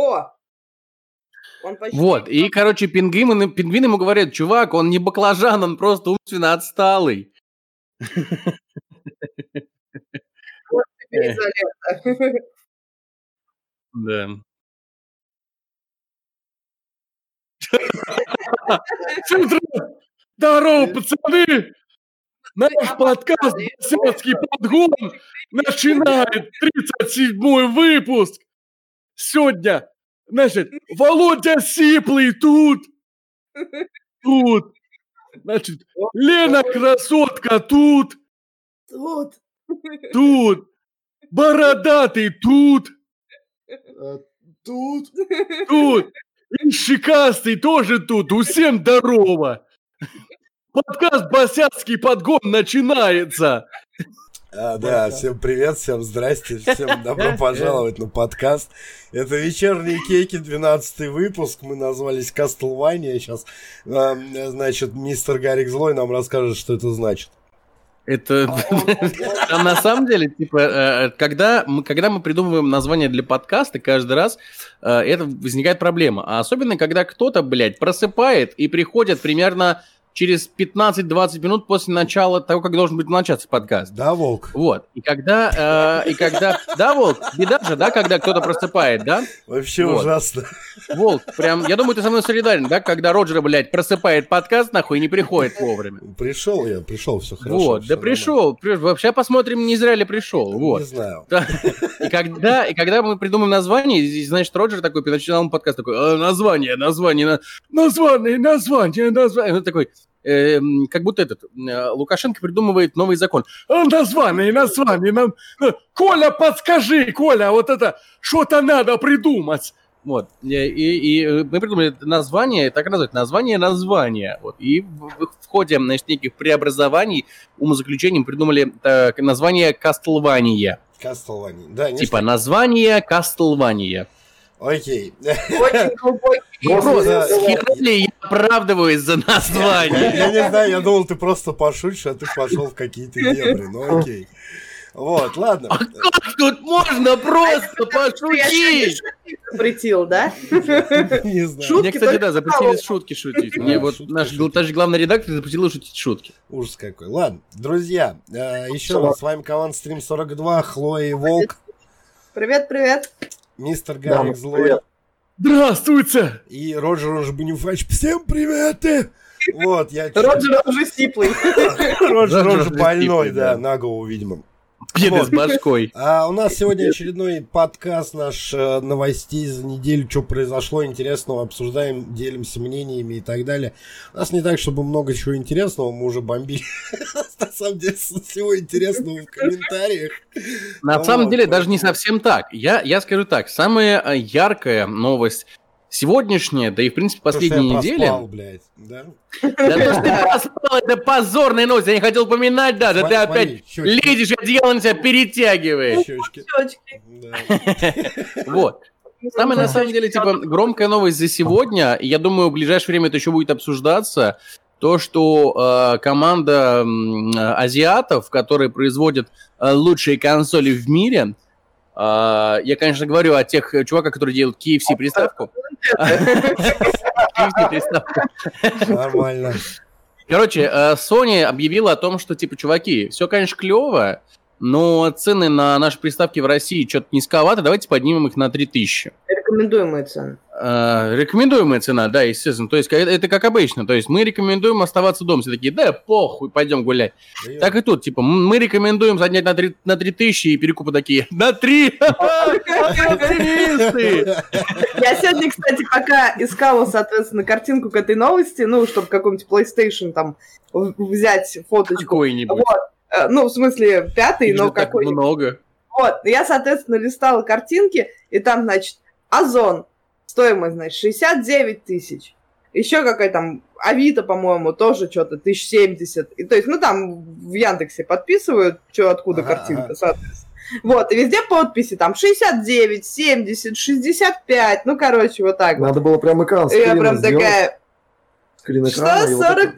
О! Он почти... Вот, и, короче, пингвины, пингвины ему говорят, чувак, он не баклажан, он просто умственно отсталый. Да. Здорово, пацаны! Наш подкаст «Босяцкий подгон» начинает 37-й выпуск. Сегодня, значит, Володя Сиплый тут. Тут. Значит, Лена Красотка тут. Тут. Тут. Бородатый тут. Э, тут. Тут. И щекастый тоже тут. Усем здорово. Подкаст «Босяцкий подгон» начинается. А, да, всем привет, всем здрасте, всем добро пожаловать на подкаст. Это вечерние кейки, 12 выпуск. Мы назвались Castlevania. Сейчас, э, значит, мистер Гарик Злой нам расскажет, что это значит. Это там на самом деле, типа, э, когда мы, когда мы придумываем название для подкаста, каждый раз э, это возникает проблема. А особенно, когда кто-то, блядь, просыпает и приходит примерно через 15-20 минут после начала того, как должен быть начаться подкаст. Да, Волк? Вот. И когда, э, и когда, да, Волк, беда же, да, когда кто-то просыпает, да? Вообще вот. ужасно. Волк, прям, я думаю, ты со мной солидарен, да, когда Роджер, блядь, просыпает подкаст, нахуй, и не приходит вовремя. Пришел я, пришел, все хорошо. Вот, да пришел, вообще посмотрим, не зря ли пришел, вот. Не знаю. И когда, и когда мы придумаем название, значит, Роджер такой, начинал подкаст такой, «А, название, название, название, название, название, он такой, э, как будто этот э, Лукашенко придумывает новый закон. А, название, название, нам... Э, Коля, подскажи, Коля, вот это что-то надо придумать. Вот. И, и, и мы придумали название, так назвать, название название. Вот. И в, в ходе значит, неких преобразований, умозаключением придумали так, название Кастлвания. Кастлвания, да. Типа название Кастлвания. Окей. Очень глубокий Вопрос, я оправдываюсь за название? Я не знаю, я думал, ты просто пошутишь, а ты пошел в какие-то дебри, ну окей. Вот, ладно. А как тут можно просто пошутить? Запретил, да? Не знаю. Мне, кстати, да, запретили шутки шутить. Мне вот наш главный редактор запретил шутить шутки. Ужас какой. Ладно, друзья, э, еще раз с вами команда Стрим 42, Хлоя и Волк. Привет, привет. Мистер Гарик Злой. Здравствуйте! И Роджер Жбанюфач. Всем приветы! Вот, я... Роджер уже сиплый. Роджер уже больной, да, на голову, видимо. Беды с башкой. А у нас сегодня очередной подкаст наш э, новостей за неделю, что произошло интересного, обсуждаем, делимся мнениями и так далее. У нас не так, чтобы много чего интересного, мы уже бомбили. На самом деле, всего интересного в комментариях. На самом деле, даже не совсем так. Я, я скажу так, самая э, яркая новость сегодняшняя, да и в принципе последние недели. Проспал, блядь, да? Да то, что ты проспал, это позорная новость, я не хотел упоминать даже, ты опять лезешь, одеяло на себя перетягиваешь. Вот. Самая, на самом деле, типа, громкая новость за сегодня, я думаю, в ближайшее время это еще будет обсуждаться, то, что э, команда э, азиатов, которые производят э, лучшие консоли в мире, э, я, конечно, говорю о тех чуваках, которые делают KFC приставку, Нормально. Короче, э, Sony объявила о том, что, типа, чуваки, все, конечно, клево, но цены на наши приставки в России что-то низковато, давайте поднимем их на 3000. Рекомендуемая цена. Э, рекомендуемая цена, да, естественно. То есть это, это как обычно. То есть мы рекомендуем оставаться дома. Все такие, да, похуй, пойдем гулять. Да так и тут, типа, мы рекомендуем заднять на 3, на 3 тысячи и перекупы такие, на 3! Я сегодня, кстати, пока искала, соответственно, картинку к этой новости, ну, чтобы какой-нибудь PlayStation там взять фоточку. Какой-нибудь. Вот Э, ну, в смысле, пятый, Их но какой -нибудь. много. Вот, я, соответственно, листала картинки, и там, значит, Озон, стоимость, значит, 69 тысяч. Еще какая там Авито, по-моему, тоже что-то, 1070. И, то есть, ну, там в Яндексе подписывают, что откуда ага, картинка, соответственно. Вот, и везде подписи, там, 69, 70, 65, ну, короче, вот так Надо вот. было прям экран Я прям сделать. такая... Что, 49, вот это...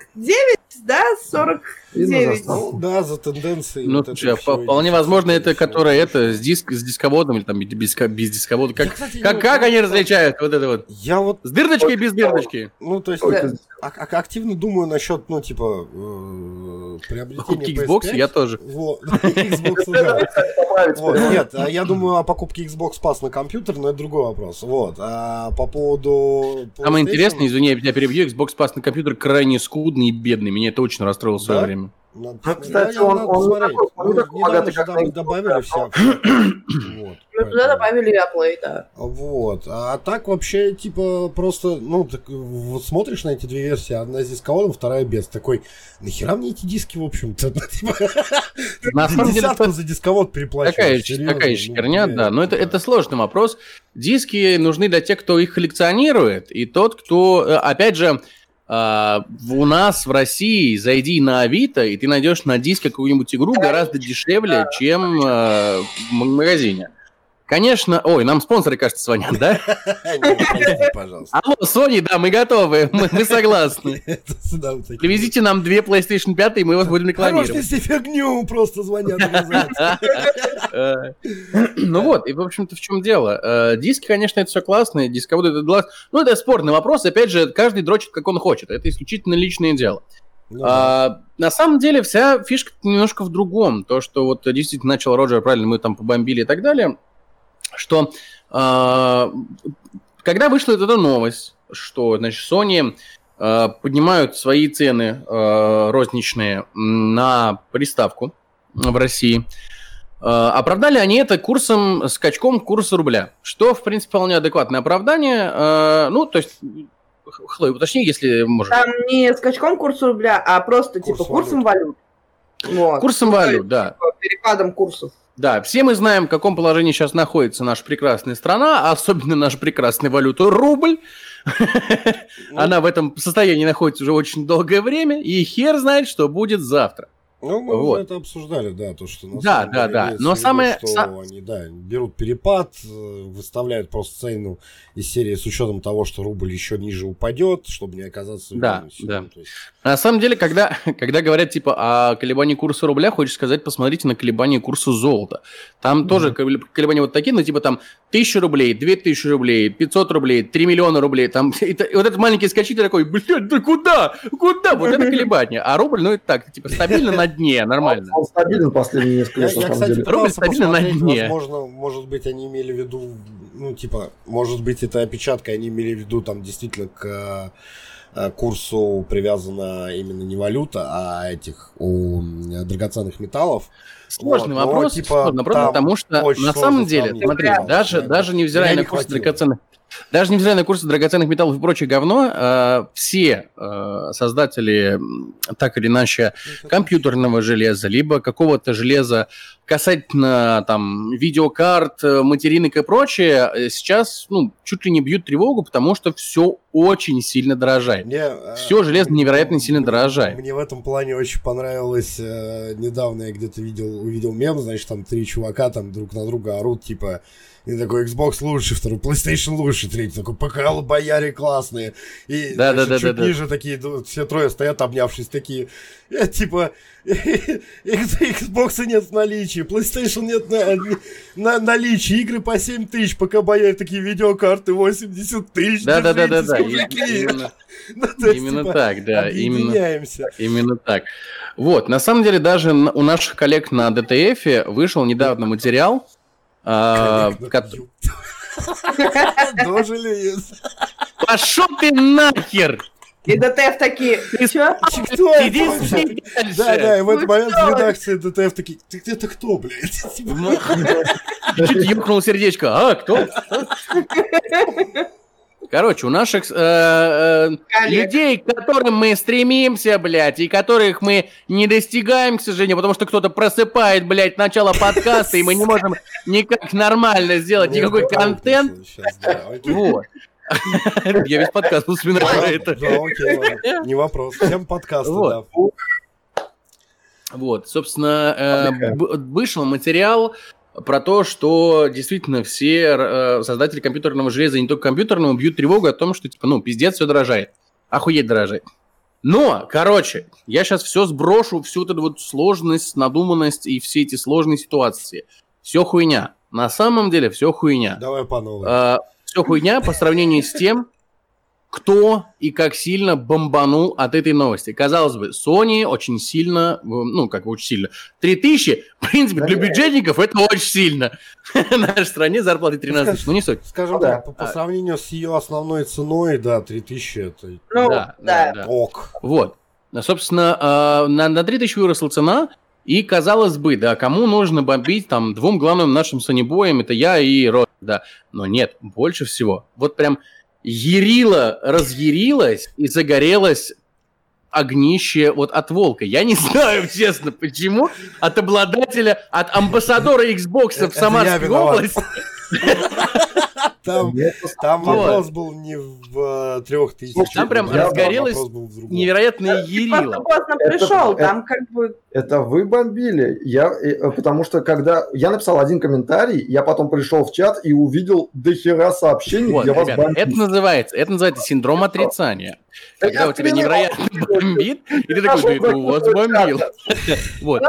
да, 40... 9. Ну, да, за тенденции. Ну, вот слушай, а вполне возможно, это которая это с, диск, с дисководом или там без, без дисковода. Как, я, кстати, как, не... как они различают вот это вот? Я вот... С дырочкой без дырочки. Ну, то есть, я, э, а, активно думаю насчет, ну, типа, э, приобретения Покупки Xbox я тоже. Нет, а я думаю о покупке Xbox Pass на компьютер, но это другой вопрос. Вот, а по поводу... Самое интересное, извини, я перебью, Xbox Pass на компьютер крайне скудный и бедный. Меня это очень расстроило в свое время. Надо Ну, посмотреть. кстати, он- надо он такой- он не Ну, недавно же там добавили всякое. Вот, Ну, туда добавили Apple, да. Вот. А так вообще, типа, просто, ну, так, вот смотришь на эти две версии, одна с дисководом, вторая без. Такой, нахера мне эти диски, в общем-то? Типа, На самом деле, за дисковод переплачивать. такая, ж ну, херня, да. Но это, это сложный вопрос. Диски нужны для тех, кто их коллекционирует, и тот, кто, э, опять же, а, у нас в России зайди на Авито, и ты найдешь на диске какую-нибудь игру гораздо дешевле, чем э, в магазине. Конечно, ой, нам спонсоры, кажется, звонят, да? Пожалуйста. Алло, Sony, да, мы готовы, мы, согласны. Привезите нам две PlayStation 5, и мы вас будем Хорош рекламировать. нести фигню, просто звонят. Э, Ну вот, и в общем-то в чем дело. Э, Диски, конечно, это все классно, дисководы это глаз. Ну, это спорный вопрос, опять же, каждый дрочит, как он хочет. Это исключительно личное дело. Ну. А, на самом деле вся фишка немножко в другом. То, что вот действительно начал Роджер, правильно, мы там побомбили и так далее, что а, когда вышла эта новость, что, значит, Sony а, поднимают свои цены а, розничные на приставку в России, оправдали они это курсом, скачком курса рубля, что, в принципе, вполне адекватное оправдание. Ну, то есть, Хлой, уточни, если можешь. Там не скачком курса рубля, а просто Курс типа курсом валют. Вот. Курсом Ну, валют, да. типа, Перепадом курсов. Да, все мы знаем, в каком положении сейчас находится наша прекрасная страна, а особенно наша прекрасная валюта рубль. Она в этом состоянии находится уже очень долгое время, и хер знает, что будет завтра. Ну, мы вот. уже это обсуждали, да, то, что Да, да, да. Но виду, самое- что са- они, да, берут перепад, э, выставляют просто цену из серии с учетом того, что рубль еще ниже упадет, чтобы не оказаться в Да, минусе. да. То есть, На самом деле, когда, когда говорят типа о колебании курса рубля, хочешь сказать, посмотрите на колебания курса золота. Там тоже колеб- колебания вот такие, ну типа там 1000 рублей, 2000 рублей, 500 рублей, 3 миллиона рублей. Там, и вот этот маленький скачитель такой, блядь, да куда? Куда? Вот это колебание. А рубль, ну это так, типа стабильно на дне, нормально. Он стабилен последние несколько Я, лет, я, самом кстати, деле. Рубль стабильно на дне. возможно, может быть, они имели в виду, ну, типа, может быть, это опечатка, они имели в виду там действительно к э, курсу привязана именно не валюта, а этих у м, драгоценных металлов. Сложный Вот, но, вопрос, типа, сложный вопрос, потому что на самом деле, смотри, Да. даже, Да. даже невзирая на не курс хватило. драгоценных, даже невзирая на курсы драгоценных металлов и прочее говно, э, все э, создатели так или иначе компьютерного железа, либо какого-то железа касательно там видеокарт, э, материнок и прочее, сейчас ну, чуть ли не бьют тревогу, потому что все очень сильно дорожает. Мне, Всё железо невероятно сильно мне- дорожает. Мне в этом плане очень понравилось. недавно я где-то видел, увидел мем, значит, там три чувака там друг на друга орут, типа, и такой Xbox лучше, второй PlayStation лучше, третий такой ПК бояре классные. И Да, значит, да, да, чуть да, да. ниже такие, ду- все трое стоят, обнявшись, такие, э, типа, Xbox нет в наличии, PlayStation нет на, на наличии, игры по 7 тысяч, ПК бояре такие видеокарты 80 тысяч. Да, да, да, да, да. мужики». Именно, Ну, именно типа, так, да. Именно. Именно так. Вот, на самом деле, даже у наших коллег на DTF вышел недавно материал, Дожили. Пошел ты нахер! И DTF такие? Кто это? дальше. Да, да, и в этот Ну момент что в редакции DTF такие, ты это кто, блядь? Типа, Чуть ёкнул сердечко. А, кто? Короче, у наших э, э, Коллег. людей, к которым мы стремимся, блядь, и которых мы не достигаем, к сожалению, потому что кто-то просыпает, блядь, начало подкаста, и мы не можем никак нормально сделать никакой контент. Вот. Я весь подкаст вспоминаю про это. Не вопрос. Всем подкасты, Вот. да. Вот, собственно, э, вышел материал про то, что действительно все э, создатели компьютерного железа, и не только компьютерного, бьют тревогу о том, что, типа, ну, пиздец, все дорожает. Охуеть дорожает. Но, короче, я сейчас все сброшу, всю эту вот сложность, надуманность и все эти сложные ситуации. Все хуйня. На самом деле все хуйня. Давай по новой. все хуйня по сравнению с тем, кто и как сильно бомбанул от этой новости. Казалось бы, Sony очень сильно, ну, как очень сильно. 3000, в принципе, для бюджетников это очень сильно. В нашей стране зарплаты 13 тысяч, ну не суть. Скажем да. так, по, по сравнению с ее основной ценой, да, 3000 это Ну, Да, да. ок. Вот. Собственно, э, на, на 3000 выросла цена, и казалось бы, да, кому нужно бомбить там двум главным нашим санебоям, это я и Рот, да. Но нет, больше всего. Вот прям ярила разъярилась и загорелась огнище вот от волка. Я не знаю, честно, почему. От обладателя, от амбассадора Xbox в Самарской области. Там, там Вот. вопрос был не в э, трех тысячах. Там прям разгорелось. Невероятное просто поздно пришел, это- там как бы... Это вы бомбили. Я, э, потому что когда я написал один комментарий, я потом пришел в чат и увидел дохера сообщений, Вот, где вас ребята, бомбит. это называется, это называется синдром отрицания. Когда у тебя невероятно бомбит, и ты такой, да это у вас бомбил. Вот.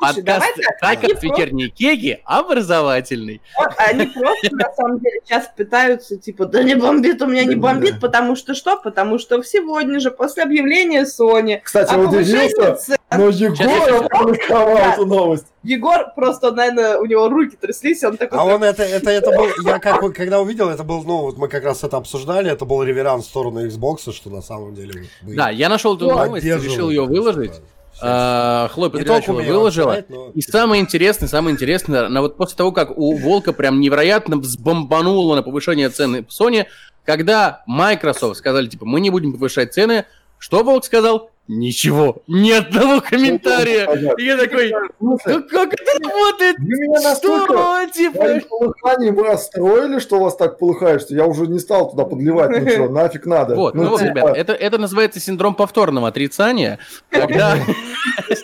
Подкаст так, «Так от вечерней кеки» образовательный. Вот, Они просто, на самом деле, сейчас пытаются, типа, да не бомбит, у меня не бомбит, потому что что? Потому что сегодня же, после объявления Sony, Кстати, повышении удивился, но Егор опубликовал Да. эту новость. Егор просто, наверное, у него руки тряслись, и он такой... А он это, это, это был, я как бы, когда увидел, это был, ну, вот мы как раз это обсуждали, это был реверанс в сторону Xbox, что на самом деле Да, я нашел эту новость, решил ее выложить. А, Хлоя умею выложила. но- И самое интересное, самое интересное, на вот после того, как у Волка прям невероятно взбомбануло на повышение цены в Sony, когда Microsoft сказали, типа, мы не будем повышать цены, что Волк сказал? Ничего, ни одного комментария. И я такой, ну как это работает? Вы Что, типа? своим полыханием расстроили, что у вас так полыхает, что я уже не стал туда подливать ничего. Нафиг надо. Вот, ну, вот, типа, ребят, это, это называется синдром повторного отрицания, когда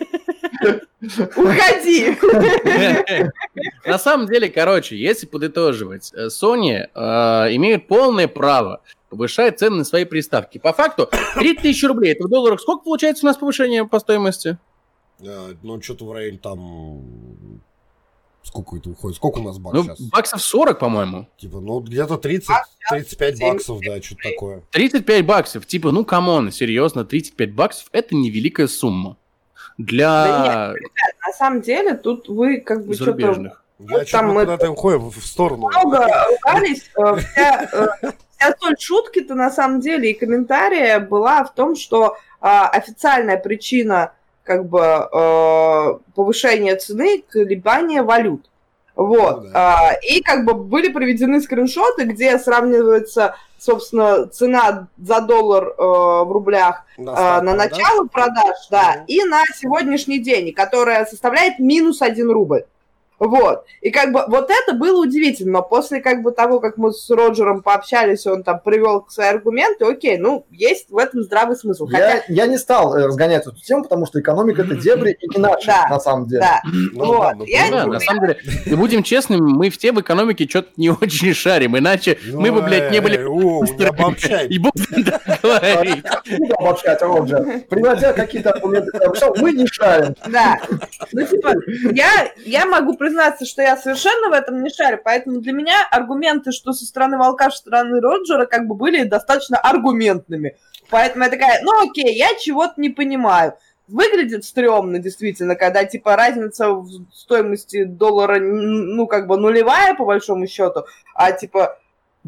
Уходи! на самом деле, короче, если подытоживать, э, Sony э, имеют полное право повышать цены на свои приставки. По факту, 3000 рублей, это в долларах сколько получается у нас повышение по стоимости? Э, Ну, что-то в районе там... Сколько это уходит? Сколько у нас бак Ну, сейчас? баксов 40, по-моему. Типа, ну, где-то 30-35 70. баксов, да, что-то такое. 35 баксов. Типа, ну, come on, серьезно, 35 баксов – это невеликая сумма. Для Да На самом деле, тут вы как бы что-то. Я Вот что-то там мы куда-то уходим в сторону. много ругались. э, Вся, э, вся соль шутки-то на самом деле и комментария была в том, что а, официальная причина как бы э, повышения цены – колебания валют. Вот. Ну да. А, и как бы были приведены скриншоты, где сравнивается, собственно, цена за доллар э, в рублях На, старт на продаж. начало продаж, да, Ну. и на сегодняшний день, которая составляет минус 1 рубль. Вот. И как бы вот это было удивительно, но после как бы того, как мы с Роджером пообщались, он там привел свои аргументы, окей, ну, есть в этом здравый смысл. Хотя, Я, я не стал э, разгонять эту тему, потому что экономика это дебри и не наши, Да. на самом деле. да, Ну, Вот. да, ну, Я да, не на самом деле, и будем честными, мы в те в экономике что-то не очень шарим, иначе Ну, мы бы, блядь, не э, были... о, не обобщай. И будем так говорить. Не обобщать, Роджер. Приводя какие-то аргументы, мы не шарим. да. Ну, типа, я, я могу признаться, что я совершенно в этом не шарю, поэтому для меня аргументы, что со стороны Волка, со стороны Роджера, как бы были достаточно аргументными. Поэтому я такая, ну окей, я чего-то не понимаю. Выглядит стрёмно, действительно, когда, типа, разница в стоимости доллара, ну, как бы нулевая, по большому счету, а, типа,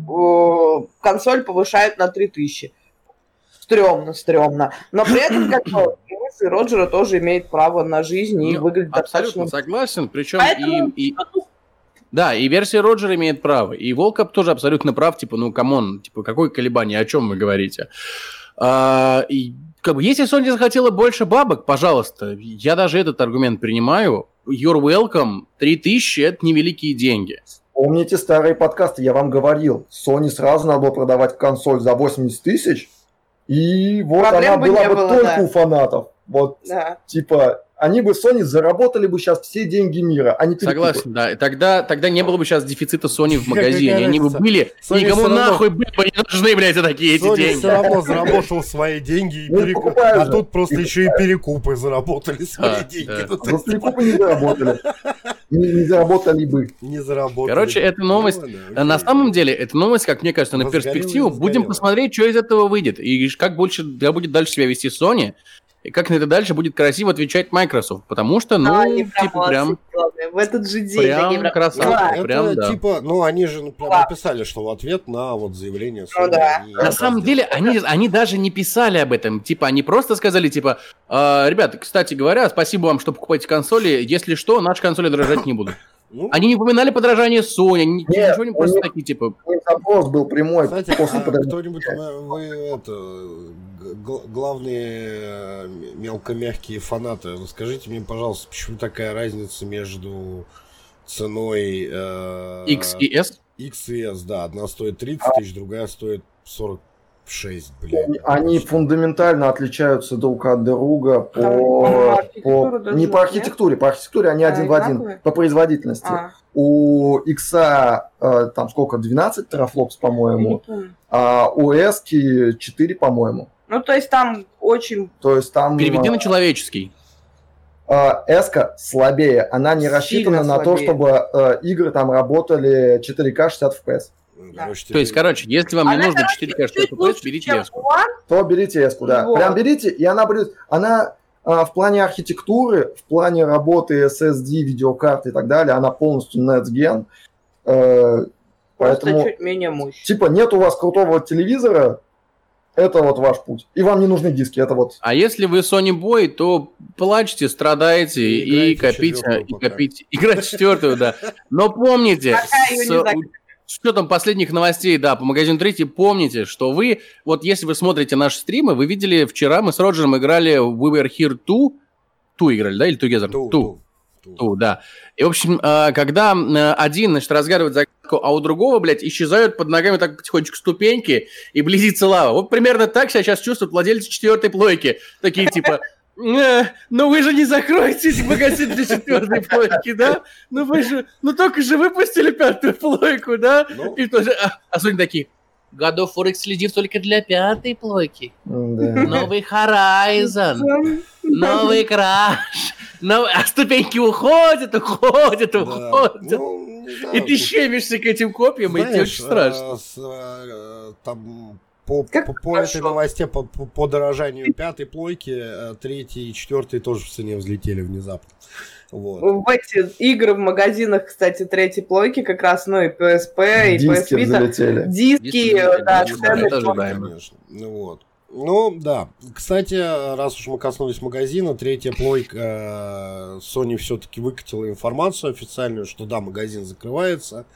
о, консоль повышают на 3000. Стрёмно, стрёмно. Но при этом, как бы, и мысли Роджера тоже имеет право на жизнь и Ну, выглядит Абсолютно достаточно... согласен, причем Поэтому и, и- Да, и версия Роджера имеет право, и Волкоп тоже абсолютно прав, типа, ну, come on, типа, какое колебание, о чем вы говорите? А, и, как бы, если Sony захотела больше бабок, пожалуйста, я даже этот аргумент принимаю, you're welcome, 3000 – это невеликие деньги. Помните старые подкасты, я вам говорил, Sony сразу надо было продавать консоль за 80 тысяч, и вот Проблем она бы была бы было, только да. у фанатов. Вот, Да. типа, они бы, Sony, заработали бы сейчас все деньги мира, а не перекупы. Согласен, да. И Тогда, тогда не было бы сейчас дефицита Sony в Какая магазине. Они бы были, Sony никому равно- нахуй были бы не нужны, блядь, такие эти Sony деньги. все равно заработал свои деньги и Ну, перекупы. А тут просто еще и перекупы заработали свои деньги. Ну, За есть, перекупы не заработали. Не, заработали бы. Не заработали. Короче, эта новость- Ну, да, На самом деле, эта новость, как мне кажется, на перспективу. Будем посмотреть, что из этого выйдет. И как больше будет дальше себя вести Sony. И как на это дальше будет красиво отвечать Microsoft. Потому что, ну, А, типа, прям... В этот же день прям красавцы. Да. Это прям, да. типа, ну они же ну, прям Да. написали, что в ответ на вот заявление Sony Ну да. они На это самом сделали. деле, они, они даже не писали об этом. Типа, они просто сказали, типа, «А, ребята, кстати говоря, спасибо вам, что покупаете консоли. Если что, наши консоли дорожать не будут. Ну, Они не упоминали подражание Sony, они Нет, ничего не просто них- такие, типа, У них запрос был прямой Кстати, после а кто-нибудь, э, вы это, главные э, мелкомягкие фанаты, расскажите мне, пожалуйста, почему такая разница между ценой э, X и S. X и S, да, одна стоит 30 А. тысяч, другая стоит 46, блин. Они фундаментально отличаются друг от друга по, архитектура по- даже не по нет? архитектуре, по архитектуре они А, один в один, по производительности. А, У X э, там сколько, 12 терафлопс, по-моему, а у S 4, по-моему. Ну, то есть там очень... То есть там Переведи на человеческий. S слабее, она не Сильно рассчитана на то, слабее. чтобы э, игры там работали 4К 60 FPS. Да. короче, То есть, короче, если вам не Она, нужно короче, 4К 60 чуть FPS, берите. One. То берите S, да. Вот. Прям берите, и она будет, она а, в плане архитектуры, в плане работы SSD, видеокарты и так далее, она полностью Next Gen. Э, поэтому, чуть менее мощь. типа, нет у вас крутого телевизора, это вот ваш путь. И вам не нужны диски, это вот. А если вы Sony Boy, то плачьте, страдаете И и, копите, и копите. Играть четвертую, да. Но помните, с учетом последних новостей, да, по магазину третий, помните, что вы, вот если вы смотрите наши стримы, вы видели, вчера мы с Роджером играли в We Were Here 2, Ту играли, да, или Together? Ту. Ту, да. И, в общем, э, когда э, один, значит, разгадывает загадку, а у другого, блядь, исчезают под ногами так потихонечку ступеньки и близится лава. Вот примерно так себя сейчас чувствуют владельцы четвертой плойки. Такие типа, «Э, ну вы же не закроете магазин для четвертой плойки, да? Ну вы же, ну только же выпустили пятую плойку, да? Ну, И тоже, а, а Sony такие, God of War эксклюзив только для пятой плойки. Новый Horizon. Новый краш. Новый... А ступеньки уходят, уходят, да. уходят. Ну, знаю, И ты щемишься к этим копьям, и тебе Знаешь, очень страшно. а, с, а, там по, Как по, по этой новости, по, по, по дорожанию пятой плойки, а, третьей и четвертой тоже в цене взлетели внезапно. Вот. В эти игры в магазинах, кстати, третьей плойки как раз, ну и PSP, и PS Диски Vita. взлетели. Диски, Диски да, да, цены тоже. ожидаемо. Конечно. Ну вот. Ну, да. Кстати, раз уж мы коснулись магазина, третья плойка э, Sony все-таки выкатила информацию официальную, что да, магазин закрывается,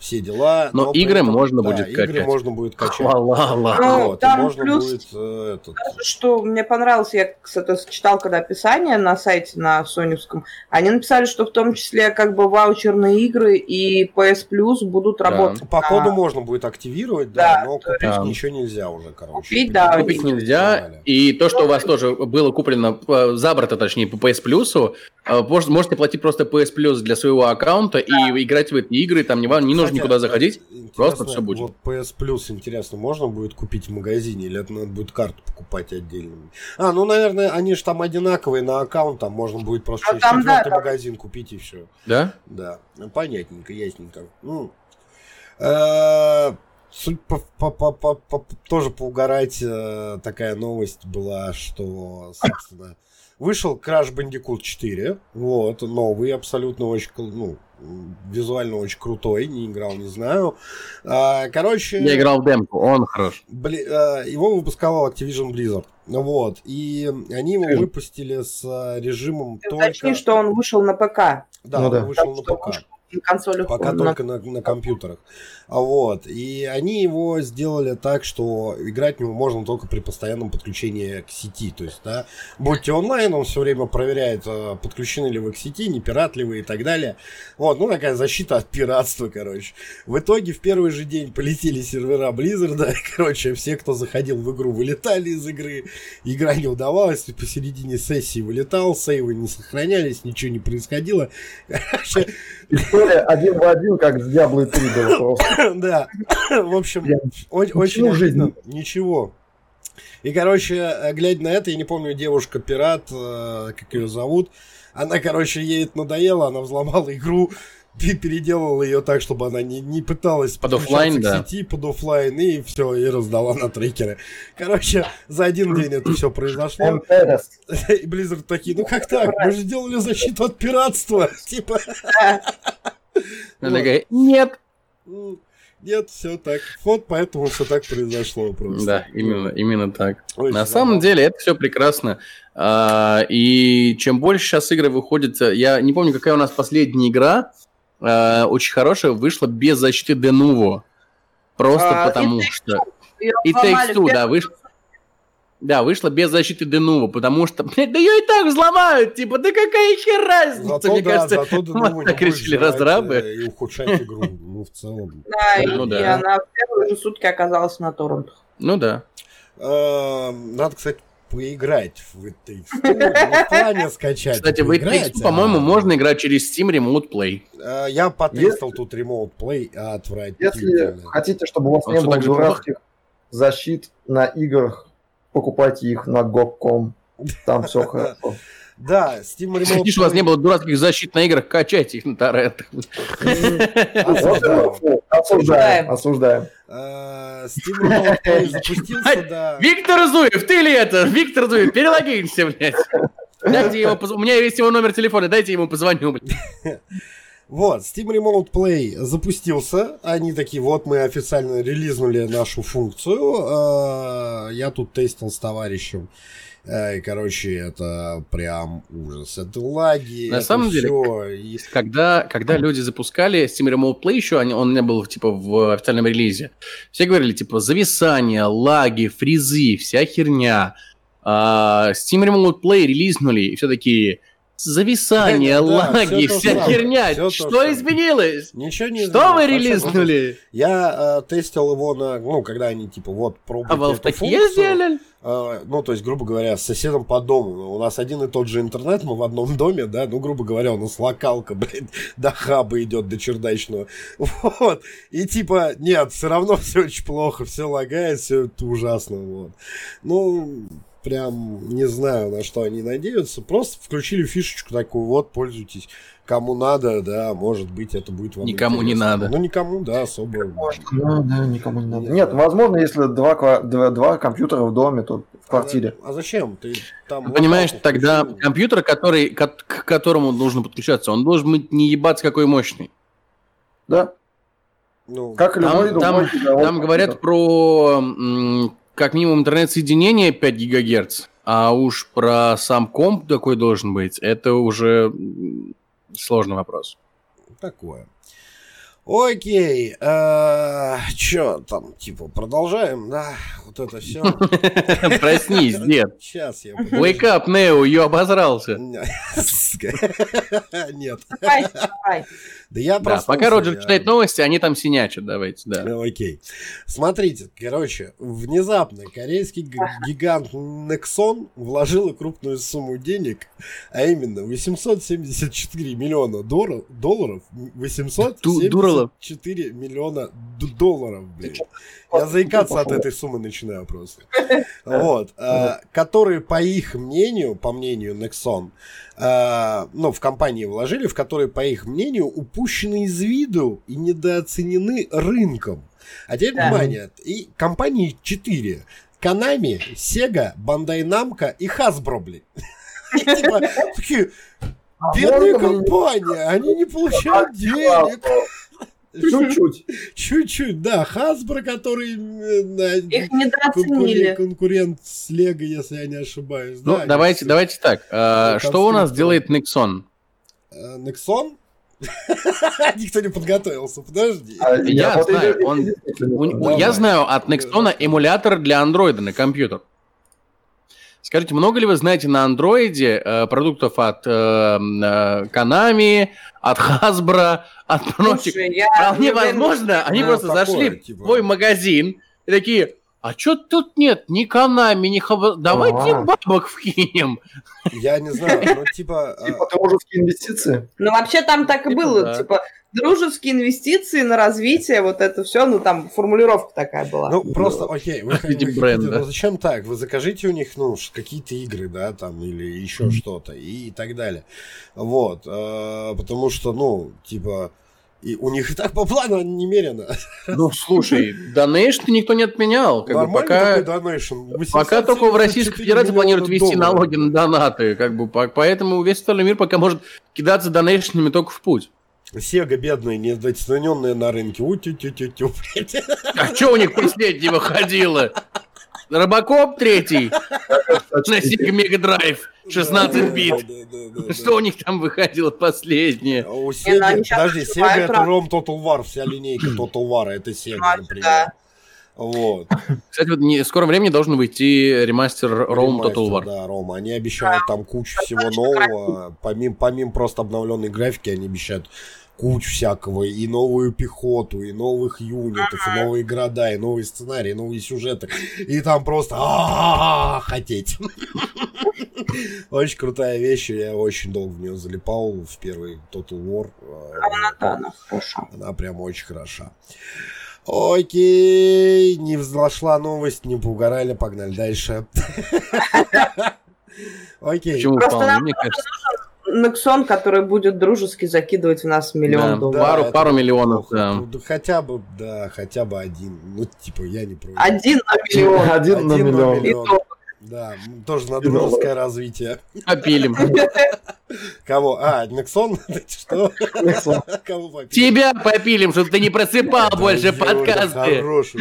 все дела. Но при игры этом, можно да, будет игры качать. можно будет качать. Ну, Вот, и там можно плюс- будет э, этот, Что мне понравилось, я, кстати, читал, когда описание на сайте на соневском, они написали, что в том числе как бы ваучерные игры и PS Plus будут Да. работать. По на- коду можно будет активировать, да, Да, но купить есть- ничего нельзя уже, короче. Купить, да, Купить нельзя. И то, что у вас тоже было куплено э, за борта, точнее, по PS Plus, э, мож- можете платить просто PS Plus для своего аккаунта и играть в эти игры, там не, ва- не нужно Кстати, никуда заходить. интересно, просто всё будет. Вот PS Plus, интересно, можно будет купить в магазине или это надо будет карту покупать отдельно? А, ну, наверное, они же там одинаковые на аккаунт, там можно будет просто А через там, да, четвертый там- магазин купить и все. Да? Да, ну, понятненько, ясненько. Ну, э, суть по- по- по- по- по- тоже поугарать э, такая новость была, что, собственно, вышел Crash Bandicoot 4, вот, новый, абсолютно очень, ну, визуально очень крутой, не играл, не знаю. А, короче... Я играл в демку, он хорош. Бли- э, его выпускала Activision Blizzard. Вот. И они его выпустили с э, режимом Ты только... Уточни, что он вышел на ПК. Да, Ну он да. вышел Так на ПК. вышел на консолях. Пока он только на, на компьютерах. А Вот. И они его сделали так, что играть в него можно только при постоянном подключении к сети. То есть, да, будьте онлайн, он все время проверяет, э, подключены ли вы к сети, не пират ли вы и так далее. Вот, ну такая защита от пиратства, короче. В итоге в первый же день полетели сервера Blizzard, да, короче, все, кто заходил в игру, вылетали из игры, игра не удавалась, и посередине сессии вылетал, сейвы не сохранялись, ничего не происходило. Короче, История один в один, как с Diablo 3 было просто. Да, в общем, очень жизнь. Ничего. И, короче, э, глядя на это, я не помню, девушка-пират, э, как ее зовут, она, короче, ей это надоело, она взломала игру, и переделала ее так, чтобы она не, не пыталась Под оффлайн, к да. сети, под оффлайн, и все, и раздала на трекеры. Короче, за один день это все произошло. И Blizzard такие, ну как так? Мы же делали защиту от пиратства. Типа, Она такая, нет. нет, все так. Вот поэтому все так произошло просто. Да, именно, именно так. Очень На самом забавно. деле это все прекрасно. А, И чем больше сейчас игры выходит, я не помню, какая у нас последняя игра, а, очень хорошая, вышла без защиты Denuvo. Просто А, потому и что... И Takes Two, да, первом- выш... Да, вышла без защиты Denuvo, потому что, блядь, да ее и так взломают, типа, да какая еще разница, Зато, мне да, кажется. зато не так решили разрабы. э, И ухудшать игру, ну, в целом. Да, и, Ну и да. она в первые же сутки оказалась на торрентах. Ну да. Эм, Надо, кстати, поиграть в не в плане скачать. Кстати, в It по-моему, а- можно играть через Steam Remote Play. Э, Я потестил тут Remote Play, а отвратительно. Если хотите, чтобы у вас Он не было дурацких защит на играх, покупайте их на GOG.com. Там все хорошо. Да, Steam Remote Хотите, у вас не было дурацких защит на играх, качайте их на торрентах. Осуждаем, осуждаем. Э, Steam Remote Play запустился, да. Виктор Зуев, ты ли это? Виктор Зуев, перелогинься, блядь. Дайте ему поз- У меня есть его номер телефона, дайте ему позвоню, блядь. Вот, Steam Remote Play запустился. Они такие, вот мы официально релизнули нашу функцию. Э, Я тут тестил с товарищем. Э, И, короче, это прям ужас. Это лаги. На это самом деле, всё, и- Когда, когда люди запускали Steam Remote Play еще, они- он не был типа в официальном релизе, все говорили типа зависание, лаги, фризы, вся херня. А, Steam Remote Play релизнули, и все такие зависание, Да, лаги, то вся самое, херня. то Что самое. изменилось? Ничего не Что изменилось, вы релизнули? Я э, тестил его на, ну, когда они типа вот пробуют А эту такие сделали? Э, ну, то есть, грубо говоря, с соседом по дому. У нас один и тот же интернет, мы в одном доме, да, ну, грубо говоря, у нас локалка, блядь, до хаба идет, до чердачного. Вот. И типа, нет, все равно все очень плохо, все лагает, все ужасно, вот. Ну, прям не знаю, на что они надеются. Просто включили фишечку такую, вот, пользуйтесь. Кому надо, да, может быть, это будет вам Никому не интересно. надо. Ну, никому, да, особо. Ну, да, никому не надо. Не Нет, возможно, если два, ква- два, два компьютера в доме, то в квартире. А зачем? Ты там Понимаешь, локалку тогда включил. компьютер, который, ко- к которому нужно подключаться, он должен быть не ебаться какой мощный. Да, Ну, как и любой Там, там, другой там говорят про как минимум интернет-соединение 5 гигагерц, а уж про сам комп такой должен быть, это уже сложный вопрос. Такое. Окей. э, Чё там, типа, продолжаем, да? Вот это все. Проснись, дед. Сейчас я... Wake up, Нео, ее обозрался. Нет. Давай, давай. Да я Да, просто... пока Роджер читает новости, они там синячат, давайте, да. Ну, Окей. Смотрите, короче, внезапно корейский гигант Nexon вложил крупную сумму денег, а именно 874 миллиона дора- долларов. 874 миллиона долларов, блин. Я заикаться от этой суммы начинаю просто. Вот. а, Которые, по их мнению, по мнению Nexon, а, ну, в компании вложили, в которые, по их мнению, упущены из виду и недооценены рынком. А теперь внимание, и компании 4. Konami, Sega, Bandai Namco и Hasbro, блин. Типа, такие, А бедные компании, они не получают денег. Чуть-чуть. Чуть-чуть, да. Hasbro, который на- Их недооценили. конкурент с Lego, если я не ошибаюсь. Ну, да, давайте, давайте так. а, Что у нас делает Nexon? Э, Nexon Никто не подготовился, подожди. А Я знаю, Я знаю от Nexon эмулятор для андроида на компьютер. Скажите, много ли вы знаете на андроиде э, продуктов от э, э, Konami, от Hasbro, от прочих? Вполне возможно, они просто зашли типа. в твой магазин и такие, а что тут нет ни Konami, ни Hasbro, давайте Ага. бабок вкинем. Я не знаю, ну типа... а, Типа дружеские инвестиции. Ну, вообще там так и Типа, было, типа, дружеские инвестиции на развитие, вот это все, ну, там формулировка такая была. Ну, просто, окей, вы, вы бренда. ну, зачем так? Вы закажите у них, ну, какие-то игры, да, там, или еще что-то, и так далее. Вот, э, потому что, ну, типа, и у них и так по плану немерено. Ну, слушай, Donation никто не отменял. Как бы Нормальный пока... такой донейшн. Пока только в Российской 874 Федерации планируют миллиона вести долларов. налоги на донаты, как бы, по- поэтому весь остальной мир пока может кидаться донейшнами только в путь. Сега бедные, недооцененные на рынке. У-тю-тю-тю-тю, блядь. А что у них последнее выходило? Робокоп третий на Sega Mega Drive 16 бит. Что у них там выходило последнее? А У ну, Sega, щас подожди, Sega это. ROM Total War, вся линейка Total War, это Sega, например. Вот. Кстати, вот не- в скором времени должен выйти ремастер Rome Total War. Да, Рома. Они обещают там кучу всего нового. Помимо, помимо просто обновленной графики, они обещают кучу всякого, и новую пехоту, и новых юнитов, и новые города, и новые сценарии, и новые сюжеты. И там просто хотеть. Очень крутая вещь, и я очень долго в нее залипал в первый Total War. Она, да, она хороша. Она прям очень хороша. Окей, не взошла новость, не поугорали, погнали дальше. Окей. Почему мне кажется. Нексон, который будет дружески закидывать в нас миллион Да, долларов. пару- это пару неплохо. миллионов, да. Ну, хотя бы, да, хотя бы один. Ну, типа, я не против. Один на миллион. Один на Один на миллион. И то. Да, тоже на дружеское развитие. Попилим. Кого? А, Нексон? Что? Нексон. Кого попили? Тебя попилим, чтобы ты не просыпал больше Да, подкасты. хороший.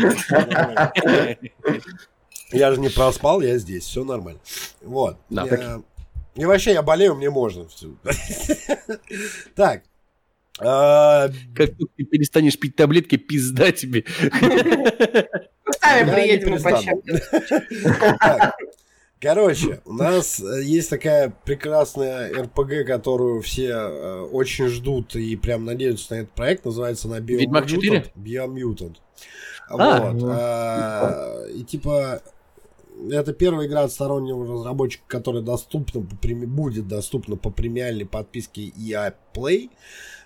Я же не проспал, я здесь, все нормально. Вот. Да. Я- И вообще, я болею, мне можно. Так. А, Как только ты перестанешь пить таблетки, пизда тебе. Мы сами приедем и Короче, у нас э, есть такая прекрасная РПГ, которую все э, очень ждут и прям надеются на этот проект. Называется она Biomutant. Ведьмак 4? Biomutant. А. Вот. а, И типа это первая игра от стороннего разработчика, которая доступна по преми- будет доступна по премиальной подписке EA Play.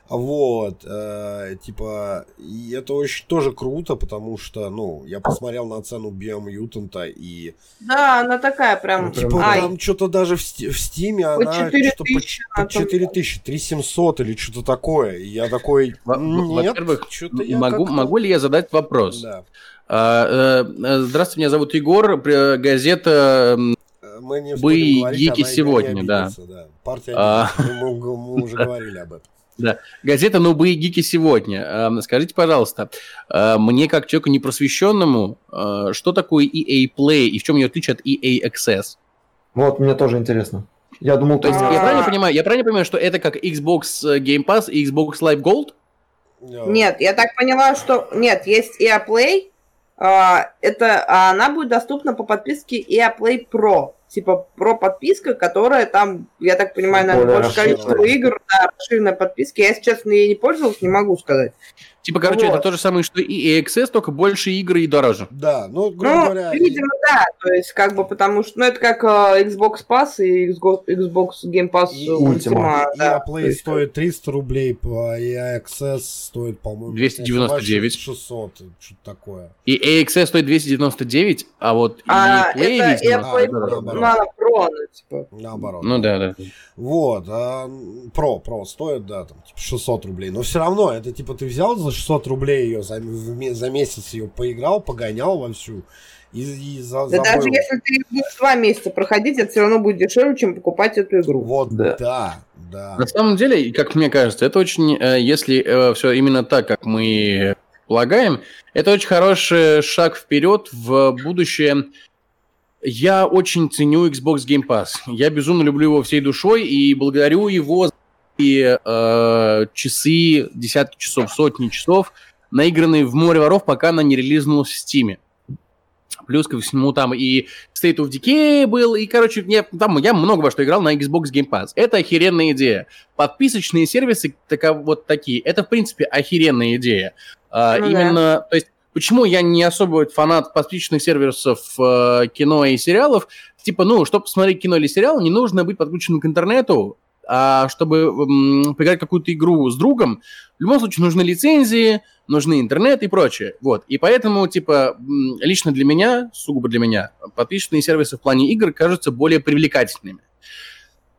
Вот, э, типа, и это очень тоже круто, потому что, ну, я посмотрел на цену Biomutant и Да, она такая прям... Ну, Типа Ай, там что-то даже в, Сти- в Стиме по она 4 что-то по, тысячи. по она там- 4000, 3700 или что-то такое. И я такой, Во- нет, во-первых, что-то я Могу, как-то- могу ли я задать вопрос? Да. А, э, э, Здравствуйте, меня зовут Егор, газета Э, Мы не говорить, гики сегодня, да. да. Партия А. мы, мы- уже говорили об этом. газета «Нубы и гики сегодня». Э, Скажите, пожалуйста, э, мне как человеку непросвещенному, э, что такое EA Play и в чем ее отличие от EA Access? Вот, мне тоже интересно. Я думал, То есть я А. правильно понимаю, я правильно понимаю, что это как Xbox Game Pass и Xbox Live Gold? Да. Нет, я так поняла, что... Нет, есть EA Play. А, это, а она будет доступна по подписке EA Play Pro. Типа про подписка, которая там, я так понимаю, наверное, Более больше количество игр, да, расширенная подписка. Я, если честно, ей не пользовалась, не могу сказать. Типа, короче, Вот. это то же самое, что и Access, только больше игр и дороже. Да, ну, грубо Ну, говоря, видимо, да. То есть, как бы, потому что, ну, это как э, Xbox Pass и Xbox, Game Pass И- Ultima. Ultima. да. EA То Play есть, стоит 300 рублей, по EA Access стоит, по-моему, 299. 600, что-то такое. И Access стоит 299, а вот А, Play, это видимо, Play да, да, Pro, да. ну, Pro, типа. Наоборот. Ну да, да. Вот, а, про, про стоит, да, там, типа 600 рублей. Но все равно, это типа ты взял за 600 рублей ее, за, за месяц ее поиграл, погонял вовсю. И, и за, Да даже забыл. если ты будешь два месяца проходить, это все равно будет дешевле, чем покупать эту игру. Вот, да, Да. да. На самом деле, как мне кажется, это очень, э, если все именно так, как мы полагаем, это очень хороший шаг вперед в будущее. Я очень ценю Xbox Game Pass. Я безумно люблю его всей душой и благодарю его за э, часы, десятки часов, сотни часов, наигранные в море воров, пока она не релизнулась в Стиме. Плюс ко всему там и State of Decay был, и, короче, я, там я много во что играл на Xbox Game Pass. Это охеренная идея. Подписочные сервисы так, вот такие, это, в принципе, охеренная идея. А, Ну да. именно, то есть, почему я не особо фанат подписочных сервисов э, кино и сериалов? Типа, ну, чтобы посмотреть кино или сериал, не нужно быть подключенным к интернету, а чтобы м, поиграть какую-то игру с другом, в любом случае нужны лицензии, нужны интернет и прочее. Вот. И поэтому, типа, лично для меня, сугубо для меня, подписочные сервисы в плане игр кажутся более привлекательными.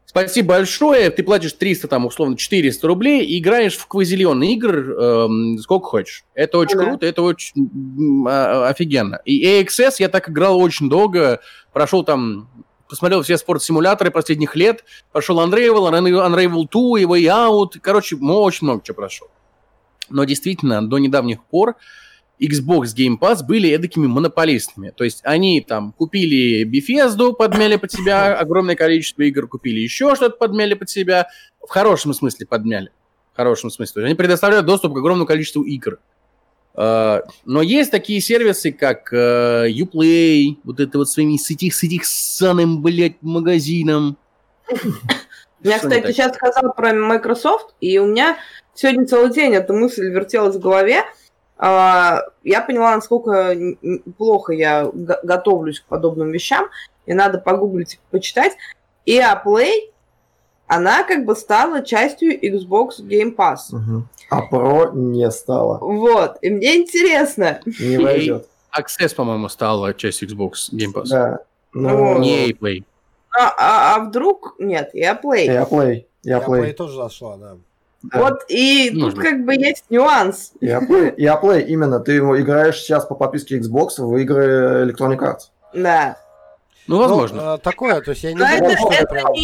Спасибо большое. Ты платишь 300, там, условно, 400 рублей и играешь в квазильон игр эм, сколько хочешь. Это очень Да. круто, это очень а, офигенно. И AXS я так играл очень долго. Прошел там, посмотрел все спортсимуляторы последних лет. Прошел Unravel, Unravel 2, и Way Out. Короче, очень много чего прошел. Но действительно, до недавних пор Xbox Game Pass были эдакими монополистами. То есть они там купили Bethesda, подмяли под себя огромное количество игр, купили еще что-то, подмяли под себя. В хорошем смысле подмяли. В хорошем смысле. Они предоставляют доступ к огромному количеству игр. Э, Но есть такие сервисы, как э, Uplay, вот это вот своими с этих, с этих саным, блядь, магазином. Я, кстати, сейчас сказал про Microsoft, и у меня сегодня целый день эта мысль вертелась в голове. А, Я поняла, насколько плохо я го- готовлюсь к подобным вещам, и надо погуглить, почитать. И Play, она как бы стала частью Xbox Game Pass. Мгм. А про не стало. Вот, и мне интересно. Не войдет. Access, по-моему, стала частью Xbox Game Pass. Да. Ну, Ну, Не Play. А, а- а вдруг нет, я Play. я плей. Я Я Play тоже зашла, да. Да. Вот и тут Можно. как бы есть нюанс. Я плей. Я плей. Именно. Ты играешь сейчас по подписке Xbox в игры Electronic Arts. Да. Ну, возможно. Ну, э, такое, то есть я не Но думаю, это, что это прям... не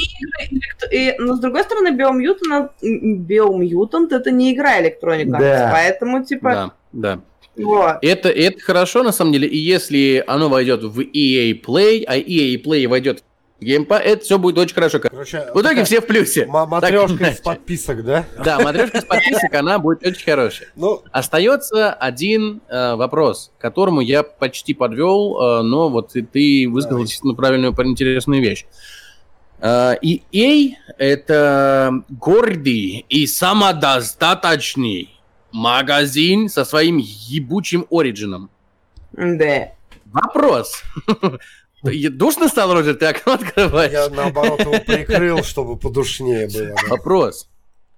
игры, но с другой стороны, Биомьютант, Биомьютант это не игра Arts, Да. поэтому типа Да, да. вот. Это, это хорошо, на самом деле, и если оно войдет в EA Play, а EA Play войдет Pass, это все будет очень хорошо. Короче, В итоге все в плюсе. Матрешка Так, из подписок, да? Да, матрешка с подписок, она будет очень хорошая. Ну, Остается один э, вопрос, к которому я почти подвел, э, но вот и ты высказал действительно правильную, интересную вещь. Э, EA — это гордый и самодостаточный магазин со своим ебучим оригином. Да. Вопрос. Душно стало, Роджер, ты окно открываешь? я наоборот его прикрыл, чтобы подушнее было. да. Вопрос.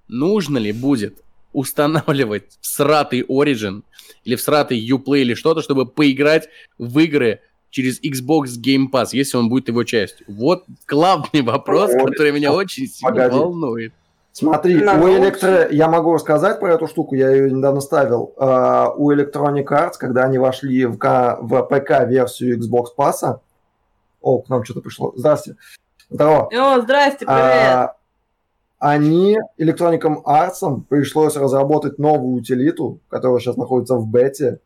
Нужно ли будет устанавливать в сратый Origin или в сратый Uplay или что-то, чтобы поиграть в игры через Xbox Game Pass, если он будет его частью? Вот главный вопрос, Ой, который меня очень сильно погоди. волнует. Смотри, На у электро... Я могу рассказать про эту штуку, я ее недавно ставил. А, у Electronic Arts, когда они вошли в, К- в ПК-версию Xbox Pass... О, к нам что-то пришло. Здравствуйте. Здорово. О, здрасте, привет. А, они, Electronic Arts, пришлось разработать новую утилиту, которая сейчас находится в бете,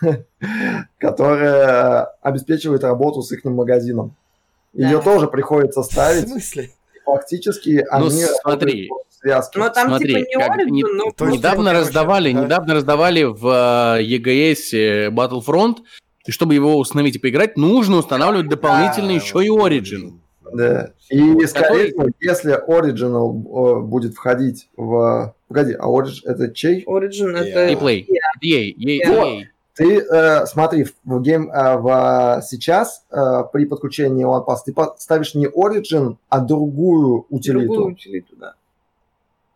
которая обеспечивает работу с их магазином. Ее тоже приходится В ставить. смысле? Фактически Ну, они смотри. работают в связке. Но там Смотри, типа не как Origin, не- но недавно короче, раздавали, да. недавно раздавали в э, EGS Battlefront, и чтобы его установить и поиграть, нужно устанавливать дополнительно Да, еще и Origin. Да. И, скорее Который- всего, если Original э, будет входить в... Погоди, а Origin это чей? Origin Yeah. это... И Play. EA, EA, Вот. EA. Ты э, смотри, в гейм э, в, сейчас э, при подключении OnePass ты ставишь не Origin, а другую утилиту, Другую утилиту, да.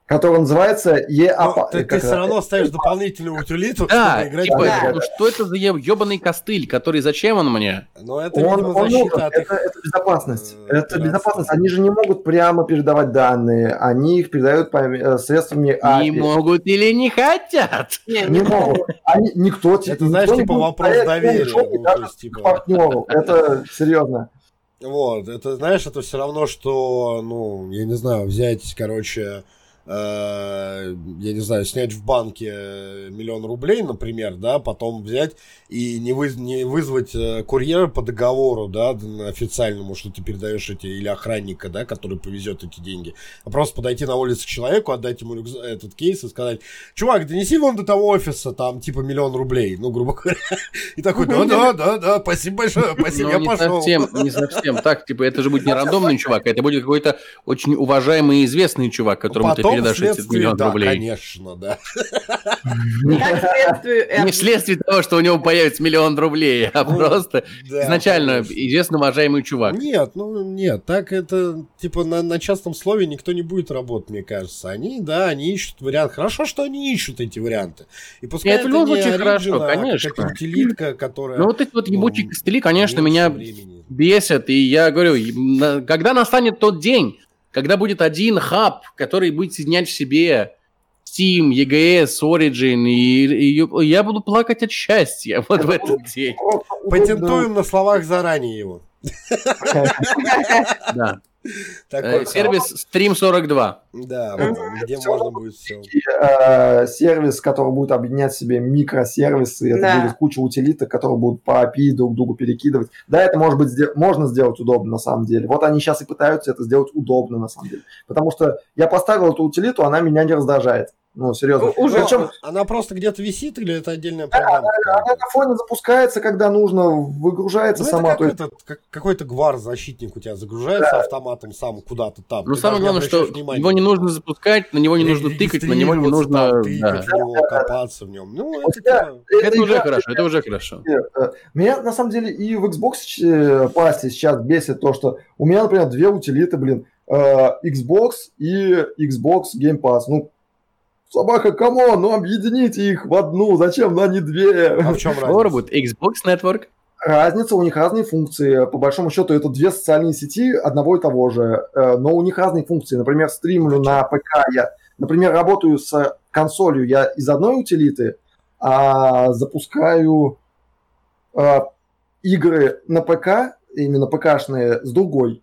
Которая называется Но EAPA. ты, ты все равно ставишь дополнительную утилиту, Да, чтобы играть типа, Да. ну что это за ебаный костыль, который зачем он мне? Но это, Он, видимо, он нужен. защита от их... это, это безопасность. э, Это безопасность. Они же не могут прямо передавать данные. Они их передают по, э, средствами Не API. могут или не хотят? Не, Не могут. Они, никто, Это, никто знаешь, типа вопрос доверия, ну, даже типа- к партнеру. Это серьезно. Вот, это, знаешь, это все равно, что, ну, я не знаю, взять, короче, э, я не знаю, снять в банке э, миллион рублей, например, да, потом взять и не, вы, не вызвать э, курьера по договору, да, официальному, что ты передаешь эти, или охранника, да, который повезет эти деньги, а просто подойти на улице к человеку, отдать ему рюкзак, этот кейс и сказать, чувак, донеси вон до того офиса, там, типа, миллион рублей, ну, грубо говоря. И такой, да, да, да, да, спасибо большое, спасибо, я Ну, не пошел. совсем, не совсем так, типа, это же будет не рандомный чувак, а это будет какой-то очень уважаемый и известный чувак, которому ты передашь эти миллион рублей. конечно, да. Следствие, Не вследствие того, что у него появится миллион рублей, а Ну, просто Да, изначально конечно. известно уважаемый чувак. Нет, ну нет, так это, типа, на, на частном слове никто не будет работать, мне кажется. Они, да, они ищут вариант. Хорошо, что они ищут эти варианты. И пускай Это любом не случае хорошо, а конечно. какая-то утилитка, которая... Ну, вот эти вот ебучие ну, костыли, конечно, меня времени. бесят. И я говорю, когда настанет тот день, когда будет один хаб, который будет соединять в себе Steam, EGS, Origin, и, и я буду плакать от счастья вот в этот день. Патентуем на словах заранее его. Да. Такой Э, Сервис Stream 42. Да, где можно будет все. э, сервис, который будет объединять в себе микросервисы, это будет куча утилиток, которые будут по API друг другу перекидывать. Да, это может быть можно сделать удобно на самом деле. Вот они сейчас и пытаются это сделать удобно на самом деле. Потому что я поставил эту утилиту, она меня не раздражает. Ну, серьезно. У- уже. Причем Она просто где-то висит или это отдельная Да, программа? она на фоне запускается, когда нужно, выгружается Ну, это сама. как то есть- как- какой-то гвар-защитник у тебя загружается автоматом сам куда-то там. Ну, самое главное, что внимания. его не нужно запускать, на него не нужно тыкать, на него не нужно... там, да. тыкать в него, копаться в нем. Ну, У это тебя- типа- Это уже игра- хорошо, это уже хорошо. Э, Меня на самом деле и в Xbox э, Pass е сейчас бесит то, что у меня, например, две утилиты, блин, э, Xbox и Xbox Game Pass. Ну, собака, come on, ну объедините их в одну, зачем, ну они две. А в чем разница? будет Xbox Network. Разница, у них разные функции. По большому счету, это две социальные сети одного и того же, э, но у них разные функции. Например, стримлю на ПК я, например, работаю с консолью я из одной утилиты, а запускаю э, игры на ПК, именно ПКшные, с другой.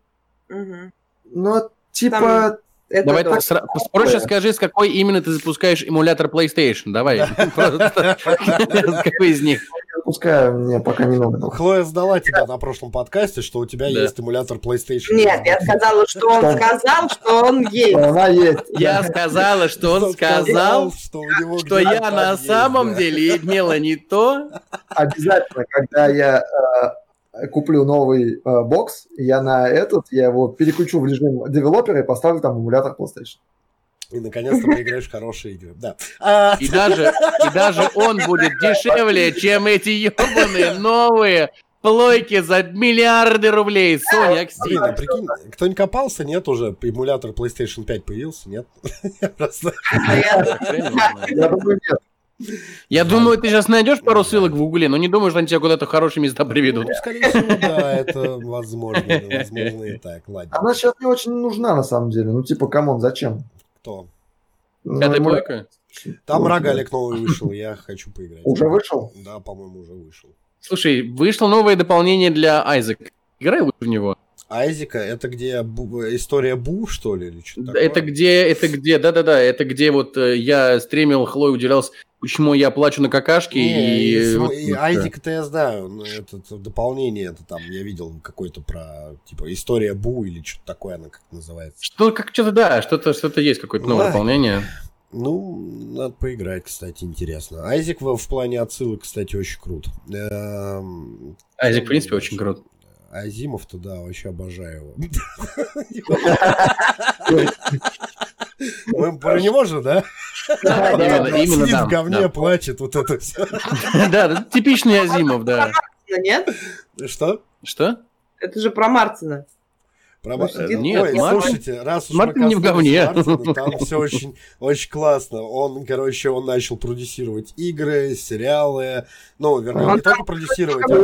Мгм. Ну, типа, Там- Это Давай да. так, сра- проще скажи, с какой именно ты запускаешь эмулятор PlayStation. Давай. Какой из них? пускай мне пока не надо. Хлоя сдала тебя на прошлом подкасте, что у тебя есть эмулятор PlayStation. Нет, я сказала, что он сказал, что он есть. Она есть. Я сказала, что он сказал, что, я на самом деле имела не то. Обязательно, когда я э, куплю новый э, бокс, я на этот, я его переключу в режим девелопера и поставлю там эмулятор PlayStation. И наконец-то поиграешь в хорошие игры. Да. А, И даже, и даже он будет дешевле, чем эти ебаные новые плойки за миллиарды рублей. Sony Блин, а Axie. прикинь, кто не копался, нет уже? Эмулятор PlayStation 5 появился, нет? Просто... Я думаю, нет. Я думаю, ты сейчас найдешь пару ссылок в Гугле, но не думаю, что они тебя куда-то в хорошие места приведут. Ну, скорее всего, да, это возможно. Возможно и так. Ладно. Она сейчас не очень нужна на самом деле. Ну, типа, come on, зачем? Кто? Ну, Пятая плойка? Там Ну, рогалик новый вышел, я хочу поиграть. Уже вышел? Да, по-моему, уже вышел. Слушай, вышло новое дополнение для Isaac. Играй в него. Айзека, это где Бу- история Бу, что ли, или что такое? Это где, это где, да-да-да, это где вот э, я стримил, Хлой удивлялся, почему я плачу на какашке. Не, и, и, вот, и вот, Айзека-то я знаю, но это, это дополнение, это там, я видел какой-то про, типа, история Бу или что-то такое она как называется. Что, как что-то, да, что-то, что-то есть, какое-то новое Да. дополнение. Ну, надо поиграть, кстати, интересно. Айзек в, в плане отсылок, кстати, очень крут. Эм, Айзек, в принципе, очень крут. Азимов-то, да, вообще обожаю его. Мы про него же, да? Сидит да, в говне, плачет, вот это все. Да, да, типичный Азимов, да. Нет? Что? Что? Это же про Мартина. Про... Нет, Ой, Мартин- слушайте, раз уж Мартин мы не в говне. Мартина, там все очень, очень классно. Он, короче, он начал продюсировать игры, сериалы. Ну, вернее, не только продюсировать, а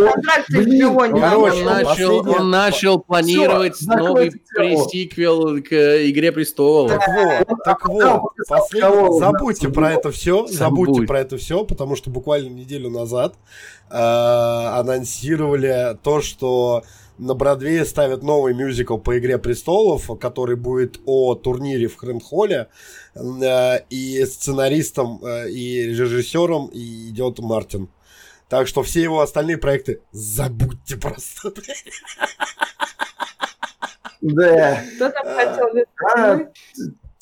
блин, шпионе. короче, Он начал, последнее- он начал планировать Всё, новый пресиквел к э, «Игре престолов». Так вот, так вот, последний- забудьте про это все, забудьте Забудь. про это все, потому что буквально неделю назад э, анонсировали то, что на Бродвее ставят новый мюзикл по «Игре престолов», который будет о турнире в Хренхолле, э, и сценаристом э, и режиссером идет Мартин. Так что все его остальные проекты забудьте просто. Да. Кто там хотел А?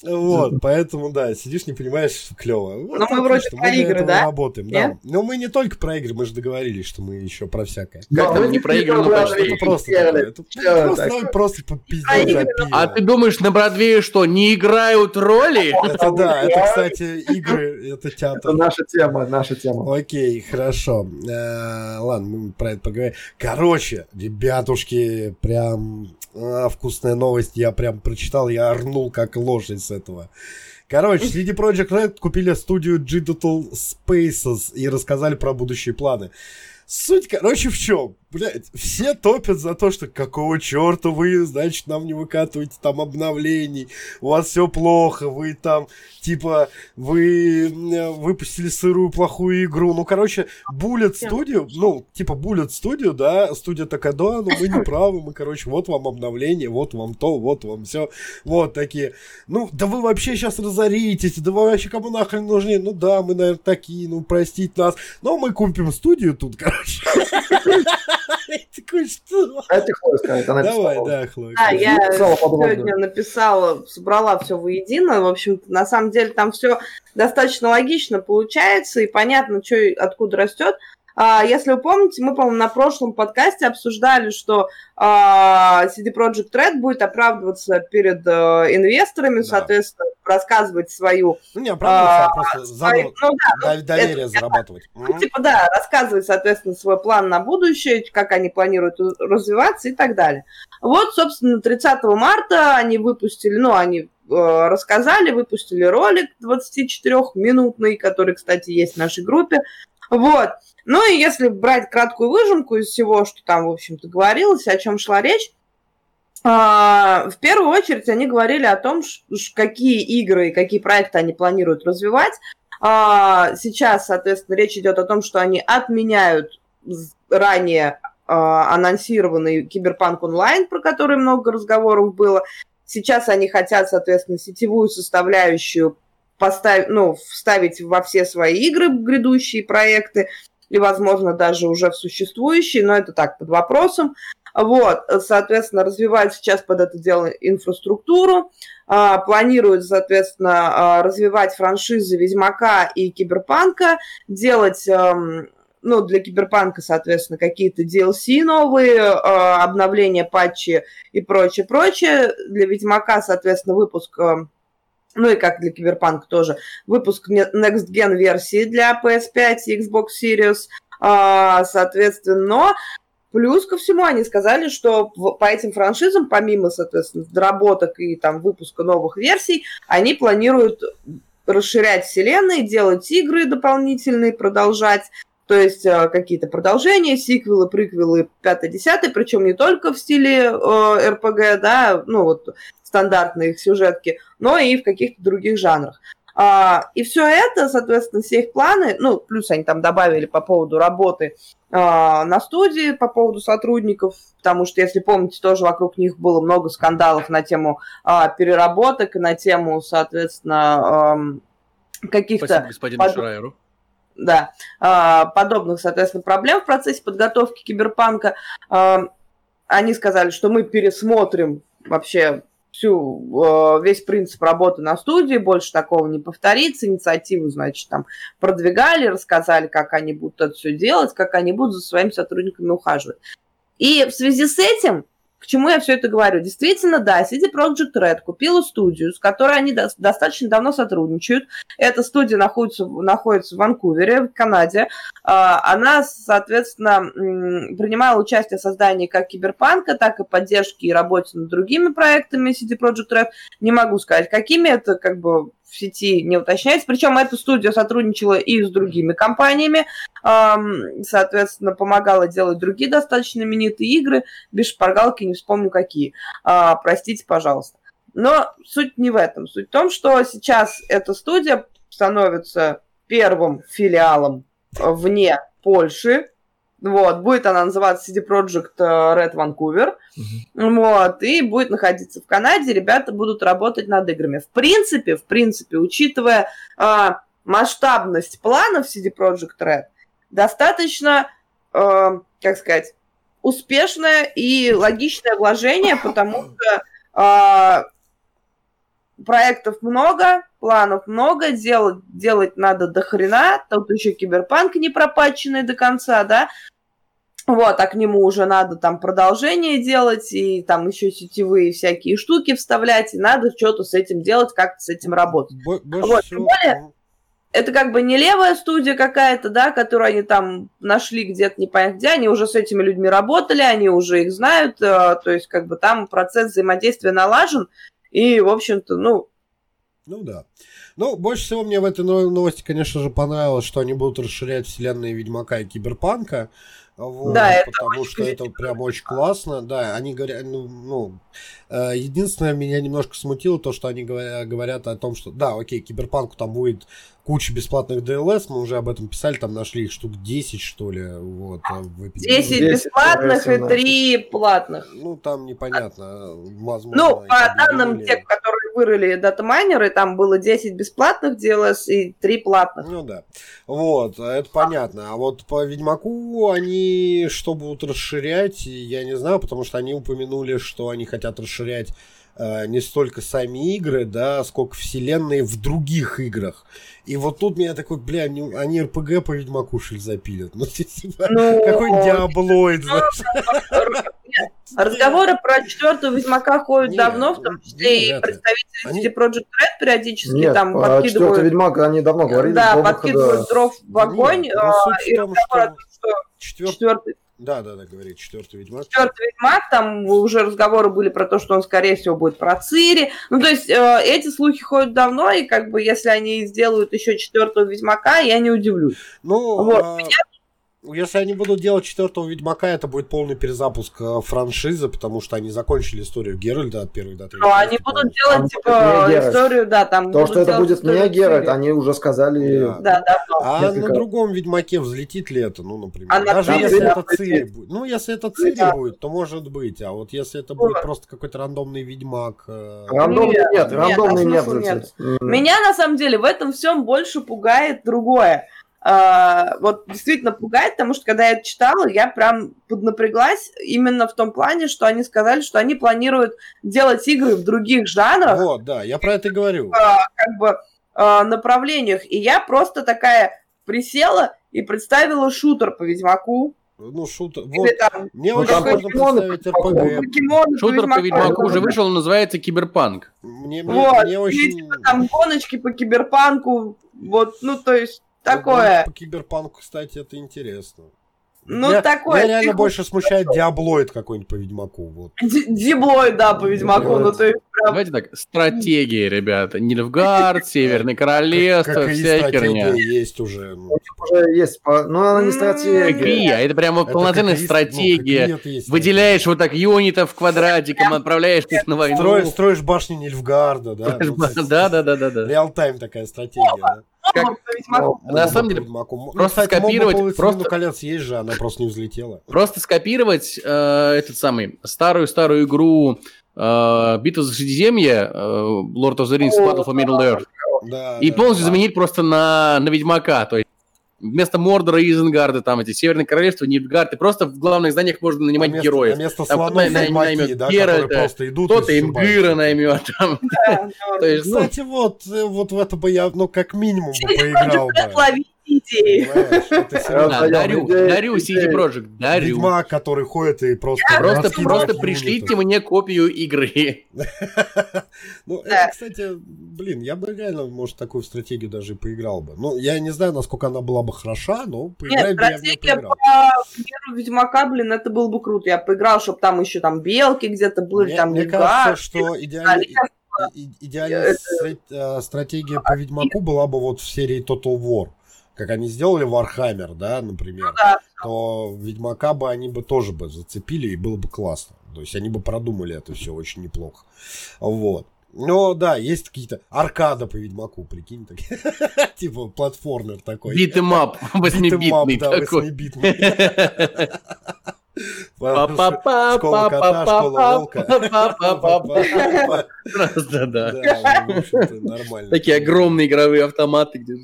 Вот, поэтому, да, сидишь, не понимаешь, клево. Вот Но мы отлично, вроде мы про для игры, да? работаем, Нет? да. Но мы не только про игры, мы же договорились, что мы еще про всякое. Как ну, там не про игры, но почти. Это просто это просто, Про за ну, пиво. А ты думаешь, на Бродвее что, не играют роли? Это да, это, кстати, игры, это Это театр. наша тема, наша тема. Окей, хорошо. Э, ладно, мы про это поговорим. Короче, ребятушки, прям а, вкусная новость. Я прям прочитал, я орнул как лошадь с этого. Короче, CD Projekt Red купили студию Digital Spaces и рассказали про будущие планы. Суть, короче, в чем? Блять, все топят за то, что какого черта вы, значит, нам не выкатываете там обновлений, у вас все плохо, вы там, типа, вы э, выпустили сырую плохую игру. Ну, короче, Bullet Studio, ну, типа, Bullet Studio, да, студия такая, да, ну мы не правы, мы, короче, вот вам обновление, вот вам то, вот вам все, вот такие. Ну, да вы вообще сейчас разоритесь, да вы вообще кому нахрен нужны? Ну да, мы, наверное, такие, ну, простите нас, но мы купим студию тут, короче. Такой, что? А это Хлоя скажет, она Давай, да, Хлоя. Да, я сегодня написала, собрала все воедино. В общем-то, на самом деле там все достаточно логично получается и понятно, что и откуда растет. А, Если вы помните, мы, по-моему, на прошлом подкасте обсуждали, что а, CD Projekt Red будет оправдываться перед э, инвесторами, Да. соответственно, рассказывать свою... Ну, не оправдываться, а а, просто свою- заново ну да, дов- доверие это- зарабатывать. ну, типа, да, рассказывать, соответственно, свой план на будущее, как они планируют развиваться и так далее. Вот, собственно, 30 марта они выпустили, ну, они э, рассказали, выпустили ролик 24-минутный, который, кстати, есть в нашей группе. Вот. Ну и если брать краткую выжимку из всего, что там, в общем-то, говорилось, о чем шла речь, а, в первую очередь они говорили о том, какие игры и какие проекты они планируют развивать. А, Сейчас, соответственно, речь идет о том, что они отменяют ранее а, анонсированный Киберпанк онлайн, про который много разговоров было. Сейчас они хотят, соответственно, сетевую составляющую поставить, ну, вставить во все свои игры грядущие проекты, и, возможно, даже уже в существующие, но это так, под вопросом. Вот, соответственно, развивают сейчас под это дело инфраструктуру, а, планируют, соответственно, а, развивать франшизы Ведьмака и Киберпанка, делать, эм, ну, для Киберпанка, соответственно, какие-то DLC новые, э, обновления, патчи и прочее, прочее. Для Ведьмака, соответственно, выпуск, э, ну и как для Киберпанка тоже, выпуск Next Gen версии для PS5 и Xbox Series, а, соответственно, но Плюс ко всему они сказали, что по этим франшизам, помимо, соответственно, доработок и там выпуска новых версий, они планируют расширять вселенные, делать игры дополнительные, продолжать, то есть э, какие-то продолжения, сиквелы, приквелы, 5-10, причем не только в стиле э, РПГ, да, ну вот стандартные их сюжетки, но и в каких-то других жанрах. А, и все это, соответственно, все их планы, ну, плюс они там добавили по поводу работы а, на студии, по поводу сотрудников, потому что, если помните, тоже вокруг них было много скандалов на тему а, переработок и на тему, соответственно, каких-то Спасибо господину под- Шрайеру. да, подобных, соответственно, проблем в процессе подготовки киберпанка. Они сказали, что мы пересмотрим вообще всю, э, весь принцип работы на студии, больше такого не повторится, инициативу, значит, там продвигали, рассказали, как они будут это все делать, как они будут за своими сотрудниками ухаживать. И в связи с этим, к чему я все это говорю? Действительно, да, CD Projekt Red купила студию, с которой они до- достаточно давно сотрудничают. Эта студия находится, находится в Ванкувере, в Канаде. А, Она, соответственно, принимала участие в создании как Киберпанка, так и поддержки и работе над другими проектами CD Projekt Red. Не могу сказать, какими это как бы в сети не уточняется. Причем эта студия сотрудничала и с другими компаниями, соответственно, помогала делать другие достаточно именитые игры. Без шпаргалки не вспомню какие. А, простите, пожалуйста. Но суть не в этом. Суть в том, что сейчас эта студия становится первым филиалом э, вне Польши Вот, будет она называться CD Projekt э, Red Vancouver. Вот, и будет находиться в Канаде. Ребята будут работать над играми. В принципе, в принципе, учитывая э, масштабность планов CD Projekt Red, достаточно, э, как сказать, успешное и логичное вложение, потому что э, проектов много, планов много, делать, делать надо до хрена, тут еще киберпанк не пропаченный до конца, да, вот, а к нему уже надо там продолжение делать, и там еще сетевые всякие штуки вставлять, и надо что-то с этим делать, как-то с этим работать. Бо- больше Вот, всего- тем более, это как бы не левая студия какая-то, да, которую они там нашли где-то непонятно где, они уже с этими людьми работали, они уже их знают, э, то есть как бы там процесс взаимодействия налажен, и, в общем-то, ну, Ну да. Ну, больше всего мне в этой но- новости, конечно же, понравилось, что они будут расширять вселенные Ведьмака и Киберпанка. Вот, Да, это потому что это прям очень классно. Да, они говорят, ну, ну, э, единственное, меня немножко смутило то, что они говоря- говорят о том, что, да, окей, Киберпанку там будет куча бесплатных DLS, мы уже об этом писали, там нашли их штук 10, что ли, вот. э, в эпидемии. 10 10 бесплатных и 18. 3 платных. Ну, там непонятно, возможно. Ну, по данным тех, которые вырыли датамайнеры, там было 10 бесплатных DLS и 3 платных. Ну да. Вот, это понятно. А вот по Ведьмаку они что будут расширять, я не знаю, потому что они упомянули, что они хотят расширять не столько сами игры, да, сколько вселенные в других играх. И вот тут меня такой, бля, они, они РПГ по Ведьмаку ли запилят? Ну, типа, Ну, какой диаблоид? Нет, Разговоры про четвертого Ведьмака ходят давно, в том ну, числе и представители Они- CD Projekt Red периодически Нет, там а четвертый подкидывают, Ведьмак они давно говорили. да, подкидывают дров в огонь, Нет, ну, а, и том, разговор о что том, что четвертый... Да, да, да, говорит, четвертый Ведьмак. четвертый Ведьмак, там уже разговоры были про то, что он, скорее всего, будет про Цири. Ну, то есть, э, эти слухи ходят давно, и как бы, если они сделают еще четвертого Ведьмака, я не удивлюсь. Ну, Вот, а, если они будут делать четвертого Ведьмака, это будет полный перезапуск э, франшизы, потому что они закончили историю Геральда от первой до третьей. Но они будут делать, Там типа, историю, да, там То, что это будет не Геральт, они уже сказали. Да. Да, да, А на другом Ведьмаке взлетит ли это, ну, например? А на Даже если это Цири будет. Ну, если это Цири Да. будет, то может быть. А вот если это будет просто какой-то рандомный Ведьмак... э, Рандомный Нет, рандомный а нет. Меня, на самом деле, в этом всем больше пугает другое. А, вот действительно пугает, потому что когда я это читала, я прям поднапряглась именно в том плане, что они сказали, что они планируют делать игры в других жанрах, Вот, да, я про это и говорю. как бы а, направлениях. И я просто такая присела и представила шутер по Ведьмаку. Ну, шутер... Вот, там мне Ну, очень там сложно представить. РПГ. покемоны по Шутер по Ведьмаку уже вышел, он называется Киберпанк. Мне, мне, Вот, мне и очень... типа там гоночки по киберпанку, вот, ну, то есть, такое. По киберпанку, кстати, это интересно. Ну, Меня- такое, Меня реально больше смущает диаблоид какой-нибудь по Ведьмаку. Вот. Ди- Диблой, да, по Ведьмаку, ну, то есть, прям... Давайте так, стратегии, ребята. Нильфгард, Северное Королевство, Какая вся стратегия херня. есть уже. ну. Уже есть, по- ну она не стратегия. Какие? А это прямо Это полноценная ну, стратегия. это есть Выделяешь вот так юнитов квадратиком, отправляешь их на войну. Строишь, строишь башни Нильфгарда, да? Ну, Да, да, да, да, да. Реал-тайм такая стратегия, да? Как- Ведьмаку. На самом деле, Ведьмаку. Ну, просто кстати, скопировать, по «Властелину просто- колец есть же, она просто не взлетела. Просто скопировать э, этот самый старую-старую игру э, Битва за Средиземье, э, Lord of the Rings Battle for Middle Earth, Да, и да, полностью да. заменить просто на, на Ведьмака. То есть вместо Мордора и Изенгарда, там эти Северное Королевство, Нильфгард, и просто в главных зданиях можно нанимать На место- героев. На место Там слонов на- ведьмаки, наймет да, Геральта, которые просто идут Кто-то и Имгыра сшибают. наймет. Там. Да, То есть, ну, Кстати, вот, э, вот в это бы я, ну, как минимум бы поиграл бы. Идеи. Дарю, дарю. CD Projekt, дарю. Ведьмак, который ходит и просто... Просто, просто пришлите мне копию игры. Ну, это, кстати, блин, я бы реально, может, такую стратегию даже и поиграл бы. Ну, я не знаю, насколько она была бы хороша, но Нет, поиграть бы я в нее поиграл. по Ведьмака, блин, это было бы круто. Я поиграл, чтобы там еще там белки где-то были, там мне кажется, что идеальная, Королевство. и- и- идеальная э, стратегия по Ведьмаку была бы вот в серии Total War. Как они сделали Warhammer, да, например, да. то Ведьмака бы они бы тоже бы зацепили, и было бы классно. То есть они бы продумали это все очень неплохо. Вот. Ну да, есть какие-то аркада по Ведьмаку, прикинь, так. типа платформер такой. Beat 'em up, восьмибитный да, такой. восьмибитный. Школа кота, школа волка. Да, да. Да, в общем-то, нормально. Такие огромные игровые автоматы, где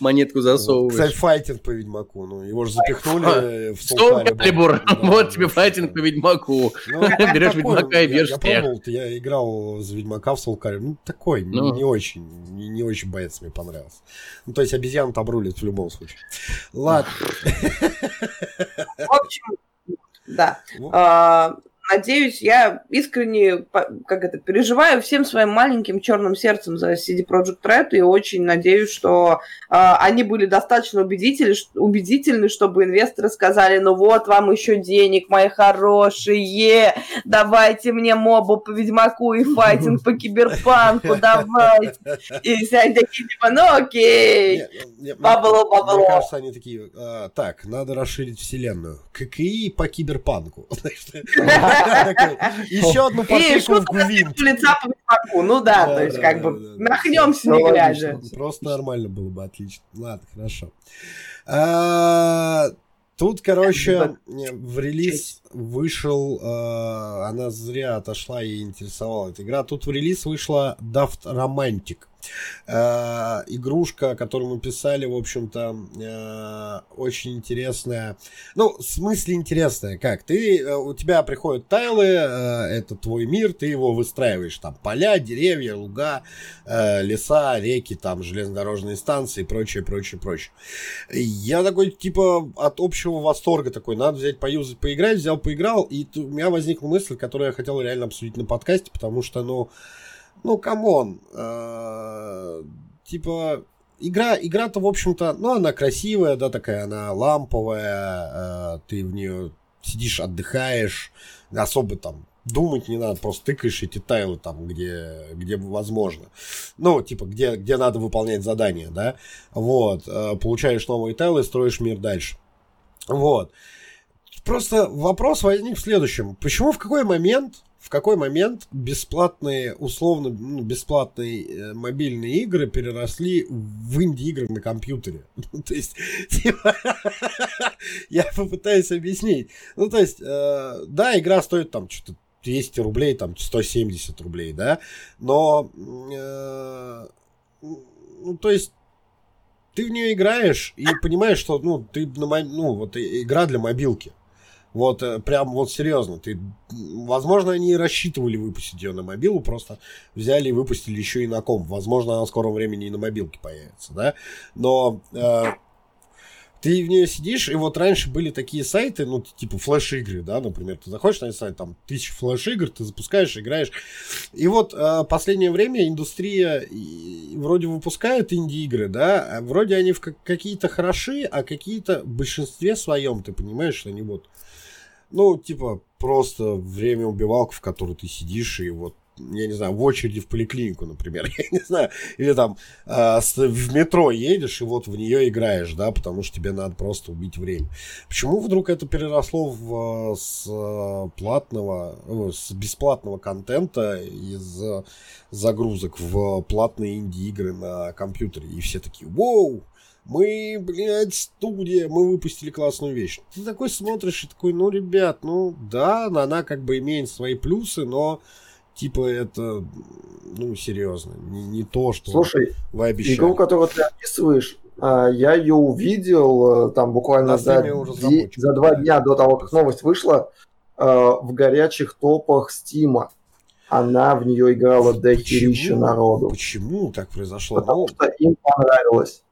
монетку Кстати, засовываешь. файтинг по Ведьмаку, ну, его же запихнули в Сол Soul Calibur. Калибур, вот тебе файтинг по. Ведьмаку. Ну, Берешь такой, Ведьмака и бьешь Я пробовал, я играл за Ведьмака в Soul Calibur. Ну, такой, не- Ну. не очень, не, не очень боец мне понравился. Ну, то есть обезьян там рулит в любом случае. Ладно. В общем, да. Ну. Надеюсь, я искренне, как это, переживаю всем своим маленьким черным сердцем за CD Projekt Red и очень надеюсь, что а, они были достаточно убедительны, убедительны, чтобы инвесторы сказали, ну вот вам еще денег, мои хорошие, давайте мне мобу по Ведьмаку и файтинг по Киберпанку, давайте. И все такие, типа, ну окей. Бабло, мне- бабло. Мне кажется, они такие, а, так, надо расширить вселенную. ККИ по киберпанку. Еще одну партийку в Гвинт. лица по ну да, то есть как бы махнемся не глядя. Просто нормально было бы, отлично. Ладно, хорошо. А, Тут, короче, в релиз вышел, э, она зря отошла и интересовала эта игра. Тут в релиз вышла Daft Romantic. Э, игрушка, которую мы писали, в общем-то, э, очень интересная. Ну, в смысле интересная, как? Ты, э, у тебя приходят тайлы, это твой мир, ты его выстраиваешь, там, поля, деревья, луга, леса, реки, там, железнодорожные станции и прочее, прочее, прочее. Я такой, типа, от общего восторга такой, надо взять, поюзать, поиграть, взял, поиграл, и у меня возникла мысль, которую я хотел реально обсудить на подкасте, потому что, ну, ну, come on, э, типа, игра, игра-то, в общем-то, ну, она красивая, да, такая, она ламповая, э, ты в нее сидишь, отдыхаешь, особо там думать не надо, просто тыкаешь эти тайлы там, где, где возможно. Ну, типа, где, где надо выполнять задания, да, вот, э, получаешь новые тайлы, строишь мир дальше. Вот. Просто вопрос возник в следующем. Почему в какой момент, в какой момент бесплатные, условно, ну, бесплатные э, мобильные игры переросли в инди-игры на компьютере? Ну, то есть, типа, я попытаюсь объяснить. Ну, то есть, э, да, игра стоит там что-то 200 рублей, там 170 рублей, да, но, э, ну, то есть, ты в нее играешь и понимаешь, что, ну, ты, на ну, вот игра для мобилки. Вот, э, прям вот серьезно. Ты, возможно, они и рассчитывали выпустить ее на мобилу, просто взяли и выпустили еще и на комп. Возможно, она в скором времени и на мобилке появится, да. Но э, ты в нее сидишь, и вот раньше были такие сайты, ну, типа флеш-игры, да, например, ты заходишь на сайт, там, тысяча флеш-игр, ты запускаешь, играешь. И вот э, последнее время индустрия вроде выпускает инди-игры, да, а вроде они в как- какие-то хороши, а какие-то в большинстве своем, ты понимаешь, что они вот, ну, типа, просто время убивалка, в которой ты сидишь и вот я не знаю, в очереди в поликлинику, например, я не знаю, или там э, в метро едешь и вот в нее играешь, да, потому что тебе надо просто убить время. Почему вдруг это переросло в, э, с э, платного, э, с бесплатного контента из загрузок в платные инди-игры на компьютере? И все такие, воу, мы, блядь, студия, мы выпустили классную вещь. Ты такой смотришь и такой, ну, ребят, ну, да, она как бы имеет свои плюсы, но типа это, ну, серьезно, не, не то, что Слушай, вы обещали. игру, которую ты описываешь, а, я ее увидел э, там буквально за, ди- за два дня до того, как новость вышла, э, в горячих топах Стима. Она в нее играла до херища народу. Почему так произошло? Потому Ну, что им понравилось.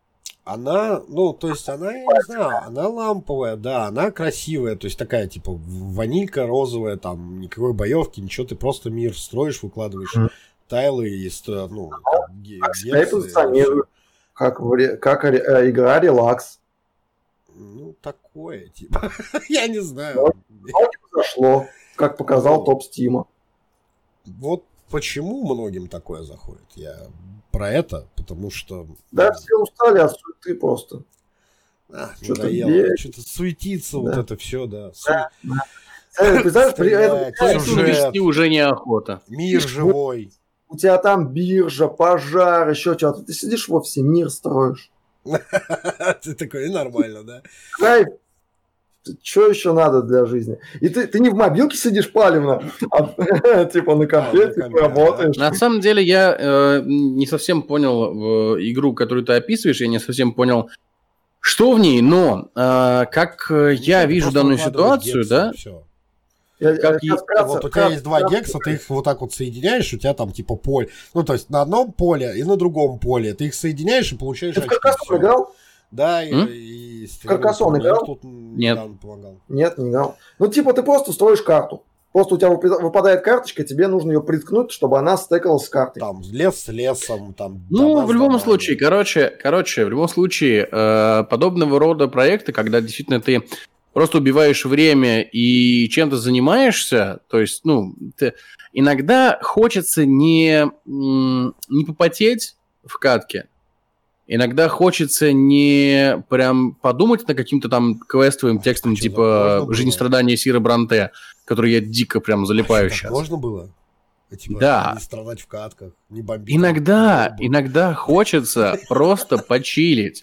Она, ну, то есть она, я не знаю, она ламповая, да, она красивая, то есть такая, типа, ванилька розовая, там, никакой боевки, ничего, ты просто мир строишь, выкладываешь Мгм. тайлы и, ну, там, как, как э, игра релакс. Ну, такое, типа, я не знаю. Зашло, как показал Ну. топ Стима. Вот почему многим такое заходит, я про это, потому что... Да, все устали от суеты просто. а, что-то надоело, что-то суетиться, вот Да. это все, да. Да. Э, Представляешь, при- это- Стрелять, Поэтому сюжет. уже неохота. Мир живой. у тебя там биржа, пожар, еще что-то. Ты сидишь вовсе мир строишь. Ты такой, и нормально, да? Кайф. Что еще надо для жизни? И ты, ты не в мобилке сидишь палевно, а типа на А, компе, работаешь. На самом деле я э, не совсем понял э, игру, которую ты описываешь, я не совсем понял, что в ней, но э, как э, я вижу данную ситуацию, да. Я- как я и- вкратце- Вот у тебя есть два гекса, ты их вот так вот соединяешь, у тебя там типа поле. Ну, то есть на одном поле и на другом поле. Ты их соединяешь и получаешь Ты в очки, всё. играл? Да, и, М? и Каркасон играл? тут Нет. помогал. Нет, не играл. Ну, типа, ты просто строишь карту. Просто у тебя выпа- выпадает карточка, тебе нужно ее приткнуть, чтобы она стекалась с картой. Там лес с лесом, там. Ну, дома в любом домами. случае, короче, короче, в любом случае, э, подобного рода проекты, когда действительно ты просто убиваешь время и чем-то занимаешься, то есть, ну, ты- иногда хочется не, не попотеть в катке, иногда хочется не прям подумать над каким-то там квестовым текстом, Что, так типа было? «Жизнь и страдания Сира Бранте», который я дико прям залипаю Так сейчас. Можно было? Типа, Да. Не страдать в катках, не бомбить. Иногда, Ну, иногда хочется просто почилить.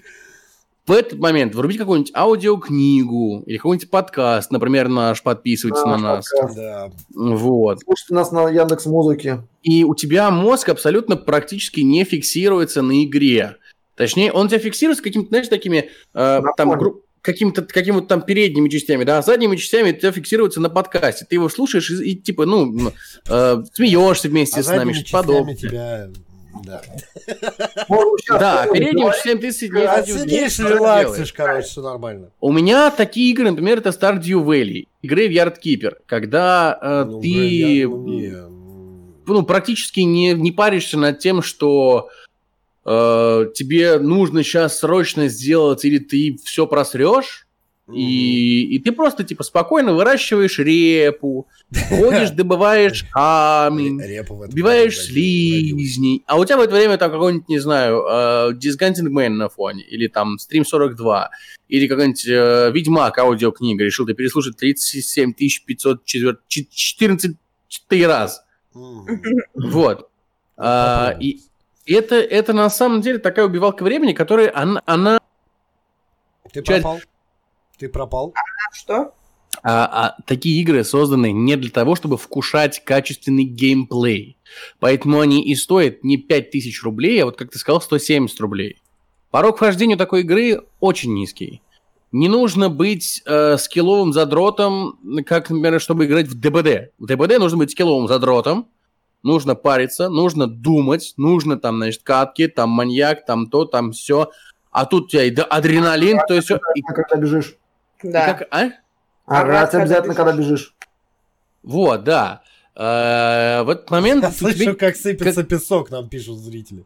В этот момент врубить какую-нибудь аудиокнигу или какой-нибудь подкаст, например, наш, подписывайтесь на нас. подкаст. Да. Вот. Слушайте нас на Яндекс Музыке. И у тебя мозг абсолютно практически не фиксируется на игре. Точнее, он тебя фиксируется какими-то, знаешь, такими э, там гру- какими-то какими там передними частями, да, а задними частями у тебя фиксируется на подкасте. Ты его слушаешь и, и, типа, ну, э, смеешься вместе А с нами, задними что подобное. тебя... Да. Да, говорить. частями ты сидишь. Релаксишь, короче, все нормально. У меня такие игры, например, это Stardew Valley и Graveyard Keeper, когда э, Ну, ты ну, практически не, не паришься над тем, что э, тебе нужно сейчас срочно сделать, или ты все просрешь, и, и ты просто типа спокойно выращиваешь репу, ходишь, добываешь камень, Убиваешь слизней, а у тебя в это время там какой-нибудь, не знаю, э, Disgusting Man на фоне, или там Stream 42, или какой-нибудь э, Ведьмак аудиокнига, решил ты переслушать 37 514 раз. Мгм. Вот. А, попробуй. и это, это на самом деле такая убивалка времени, которая, она, она Ты пропал? Ты пропал? Что? а, а, такие игры созданы не для того, чтобы вкушать качественный геймплей. Поэтому они и стоят не 5000 рублей, а вот, как ты сказал, 170 рублей. Порог вхождения такой игры очень низкий. Не нужно быть э, скилловым задротом, как, например, чтобы играть в ДБД. В ДБД нужно быть скилловым задротом, нужно париться, нужно думать, нужно там, значит, катки, там маньяк, там то, там все. А тут у тебя и адреналин, то есть... И, А когда бежишь. и Да. как, а? Орать когда обязательно, бежишь. когда бежишь. Вот, да. Э, В этот момент Я слышу, как сыпется песок, нам пишут зрители.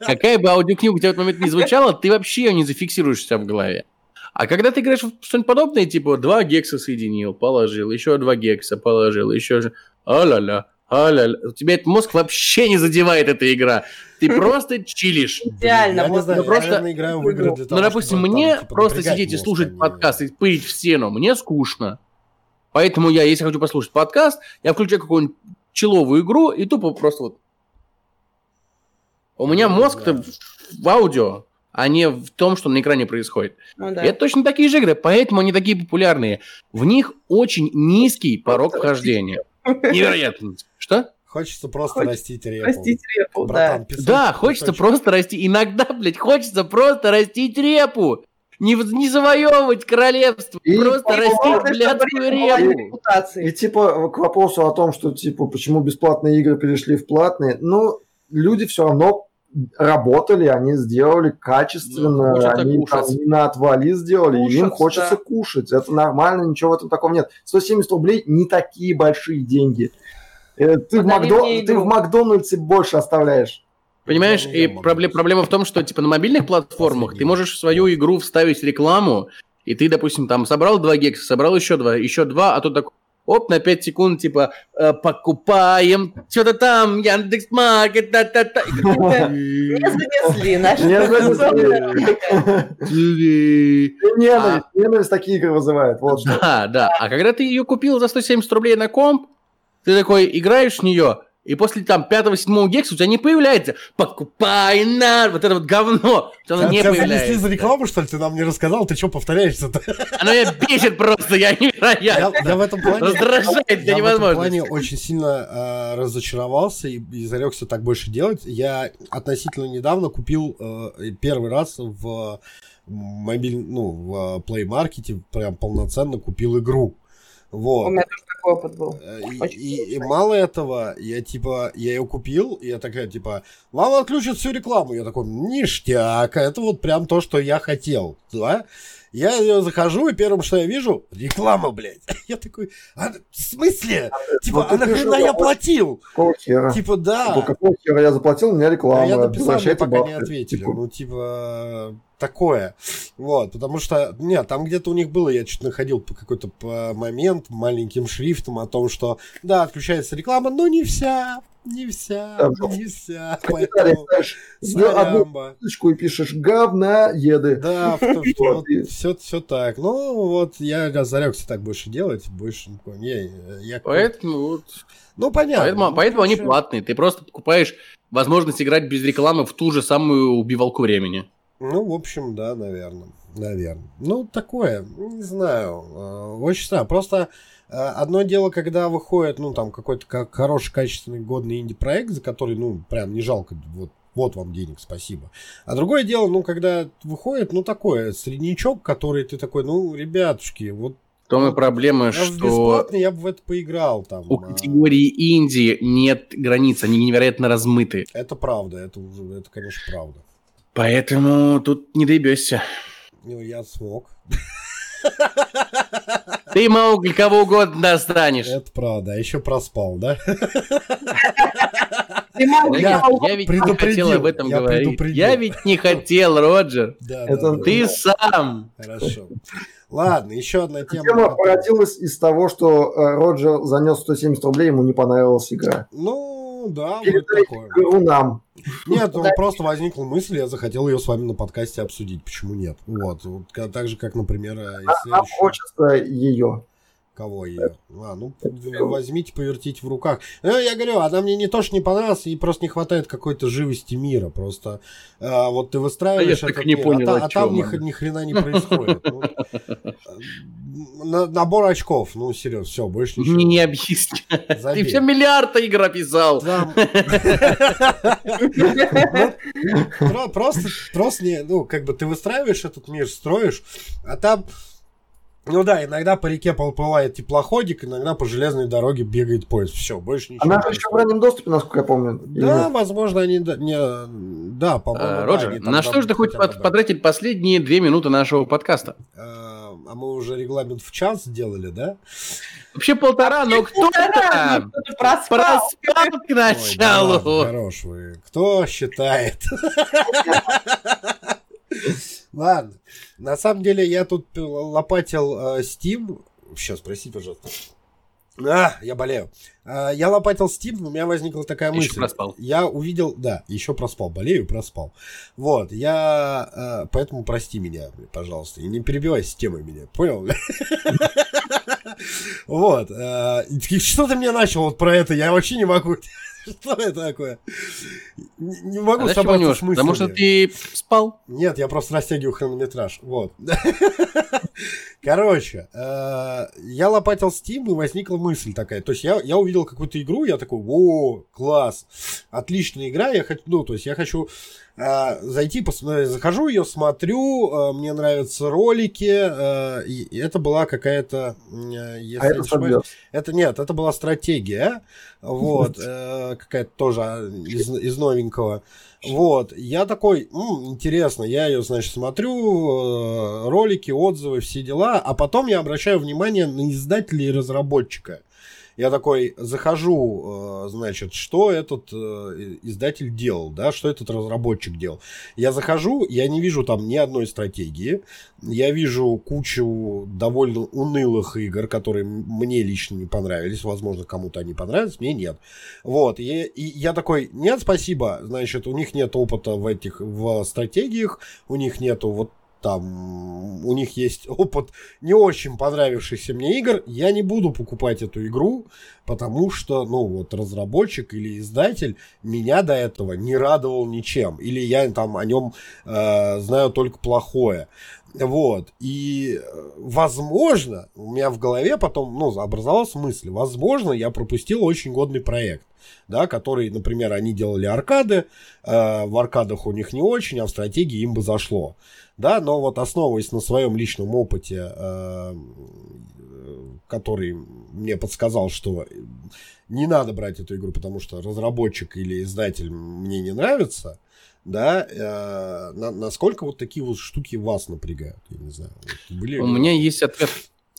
какая бы аудиокнига у тебя в этот момент не звучала, ты вообще ее не зафиксируешь у себя в голове. А когда ты играешь в что-нибудь подобное, типа два гекса соединил, положил, еще два гекса положил, еще же а-ля-ля, а-ля-ля. У тебя этот мозг вообще не задевает эта игра. Ты просто чилишь. Идеально. Я не знаю, ну, просто- я, наверное, играю в игры для того, Ну, допустим, чтобы там, мне типа, просто сидеть и слушать а подкаст и пырить в стену, мне скучно. Поэтому я, если хочу послушать подкаст, я включаю какую-нибудь человую игру и тупо просто вот... У меня Ну, мозг-то да. в аудио, а не в том, что на экране происходит. Ну да. И это точно такие же игры, поэтому они такие популярные. В них очень низкий порог вхождения. Невероятно. Что? Хочется просто Хочется растить репу. Простите, репу, да. Братан, песочек, Да, хочется песочек. просто расти. Иногда, блядь, хочется просто растить репу. Не, не завоевывать королевство, И просто растить блядскую репу. репутацией. И типа к вопросу о том, что типа почему бесплатные игры перешли в платные, ну, люди все равно работали, они сделали качественно, Ну, они там кушать. не на отвали сделали, и им Кушать, хочется да. кушать. Это нормально, ничего в этом такого нет. 170 рублей не такие большие деньги. Э, Ты в, Макдо- ты в Макдональдсе больше оставляешь. Понимаешь, Я и не могу. пробле- проблема в том, что типа на мобильных платформах ты можешь в свою игру вставить рекламу, и ты, допустим, там собрал два гекса, собрал еще два, еще два, а тут такой, оп, на 5 секунд, типа, э, покупаем что-то там, Яндекс.Маркет, та-та-та. И такой, Не занесли наши Не традиционные. И Ненависть, ненависть такие игры вызывает. Вот. Да, да. А когда ты ее купил за 170 рублей на комп, ты такой играешь в нее, и после там пятого-седьмого гекса у тебя не появляется «покупай на...» Вот это вот говно, что оно не Тебя появляется. занесли за рекламу, что ли? Ты нам не рассказал? Ты что повторяешься-то? Оно меня бесит просто, я Я, невероятно. я в этом плане... Раздражает до Я в этом плане очень сильно э, разочаровался и, и зарекся так больше делать. Я относительно недавно купил э, первый раз в мобиль, ну, в Play Market прям полноценно купил игру. Вот. У меня тоже такой опыт был. Э, И, и- и мало этого, я типа, я ее купил, и я такая, типа, вам отключат всю рекламу. Я такой, ништяк, а это вот прям то, что я хотел, да? Я ее захожу, и первым, что я вижу, реклама, блядь. Я такой, а, в смысле? Типа, Вот а ты нахрена я а платил? Какого хера? Типа, Типа, да. какого хера я заплатил, у меня А реклама. я написал, пока не ответили. Типа, Ну, типа, такое. Вот, потому что, нет, там где-то у них было, я что-то находил по какой-то по момент маленьким шрифтом о том, что, да, отключается реклама, но не вся, не вся, Да, не вся. в комментариях Поэтому, одну ссылочку и пишешь говноеды. Да, в том, что Вот, все, все так. Ну, вот я зарекся так больше делать, больше не... Я, Поэтому вот ну, понятно. Поэтому, Ну, поэтому они платные. Ты просто покупаешь возможность играть без рекламы в ту же самую убивалку времени. Ну, в общем, да, наверное. Наверное. Ну, такое, не знаю. э, Очень странно. Просто э, одно дело, когда выходит, ну, там, какой-то ка- хороший, качественный, годный инди-проект, за который, ну, прям не жалко, вот, вот вам денег, спасибо. А другое дело, ну, когда выходит, ну, такое, среднячок, который ты такой, ну, ребятушки, вот том и проблема, я что бесплатно я бы в это поиграл, там. у а, категории инди нет границ, они невероятно размыты. Это правда, это уже, это, конечно, правда. Поэтому тут не доебешься. Ну, я смог. Ты Маугли кого угодно достанешь. Это правда. А еще проспал, да? Ты мог Я, я ведь не хотел об этом я говорить. предупредил. Я ведь не хотел, Роджер. Да, Это- да, да. Ты сам. Хорошо. Ладно, еще одна тема. Тема породилась из того, что э, Роджер занес 170 рублей, ему не понравилась игра. Ну, да, вот такое. игру нам. Нет, ну, просто возникла мысль, я захотел ее с вами на подкасте обсудить. Почему нет? Вот. вот так же, как, например, и Нам следующее. хочется ее. Кого ее? А, ну, возьмите, повертите в руках. Ну, я говорю, она мне не то, что не понравилась, и просто не хватает какой-то живости мира. Просто а, вот ты выстраиваешь А я так этот не мир, понял, а, а там ни, ни хрена не происходит. Ну, на- набор очков, ну, серьезно, все, больше ничего. Мне не объясняй. Ты все миллиард игр описал. Просто, просто не, ну, как бы ты выстраиваешь этот мир, строишь, а там, ну да, иногда по реке проплывает теплоходик, иногда по железной дороге бегает поезд. Все, больше ничего. Она еще в раннем доступе, насколько я помню. Да, нет? возможно, они да, не, да, по-моему, А, да, Роджер, они на что же ты пот- добавить. потратить последние две минуты нашего подкаста? А а мы уже регламент в час сделали, да? Вообще полтора, но кто-то проспал. проспал к Ой, да началу? ладно, хорош вы. Кто считает? Ладно. На самом деле я тут лопатил э, Steam. Сейчас, простите, пожалуйста. А, я болею. А, я лопатил Steam, у меня возникла такая мысль. проспал. Я увидел, да, еще проспал, болею, проспал. Вот, я, э, поэтому прости меня, пожалуйста, и не перебивай с темой меня, понял? Вот, э, что ты мне начал вот про это, я вообще не могу. Что это такое? Не не А могу не собраться с мыслями. Потому что ты спал. Нет, я просто растягиваю хронометраж. Вот. Короче, э, я лопатил Steam, и возникла мысль такая. То есть я, я увидел какую-то игру, я такой, о, класс, отличная игра, я хочу, ну, то есть я хочу зайти, посмотреть, захожу ее, смотрю, э, мне нравятся ролики, э, и, это была какая-то, если А это ошибаюсь, это нет, это была стратегия, вот, э, какая-то тоже из, из новенького. Вот, я такой, «М, интересно, я ее, значит, смотрю, э, ролики, отзывы, все дела, а потом я обращаю внимание на издателя и разработчика. Я такой захожу, э, значит, что этот э, издатель делал, да, что этот разработчик делал. Я захожу, я не вижу там ни одной стратегии, я вижу кучу довольно унылых игр, которые мне лично не понравились, возможно, кому-то они понравились, мне нет. Вот, и, и я такой, нет, спасибо, значит, у них нет опыта в этих, в стратегиях, у них нету вот там у них есть опыт не очень понравившихся мне игр, я не буду покупать эту игру, потому что, ну, вот разработчик или издатель меня до этого не радовал ничем, или я там о нем э, знаю только плохое. Вот. И, э, возможно, у меня в голове потом, ну, образовалась мысль, возможно, я пропустил очень годный проект, да, который, например, они делали аркады, э, в аркадах у них не очень, а в стратегии им бы зашло, да, но вот основываясь на своем личном опыте, э, который мне подсказал, что не надо брать эту игру, потому что разработчик или издатель мне не нравится, да, э, на, насколько вот такие вот штуки вас напрягают, я не знаю. Вот были... У меня есть ответ.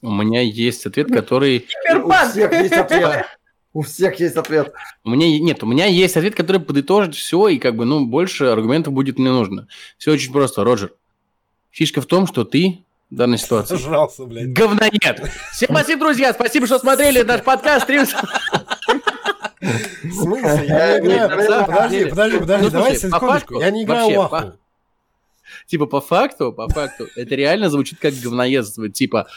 У меня есть ответ, который... У всех есть ответ. У всех есть ответ. У меня нет, у меня есть ответ, который подытожит все, и как бы, ну, больше аргументов будет не нужно. Все очень просто, Роджер. Фишка в том, что ты в данной ситуации. Сожрался, блядь. Говноед. Всем спасибо, друзья. Спасибо, что смотрели наш подкаст. Стрим. В смысле? Я не играю. Подожди, подожди, подожди, Ну, давай секундочку. факту, Я не играю в вообще, Аху. Типа, по факту, по факту, это реально звучит как говноедство. Типа,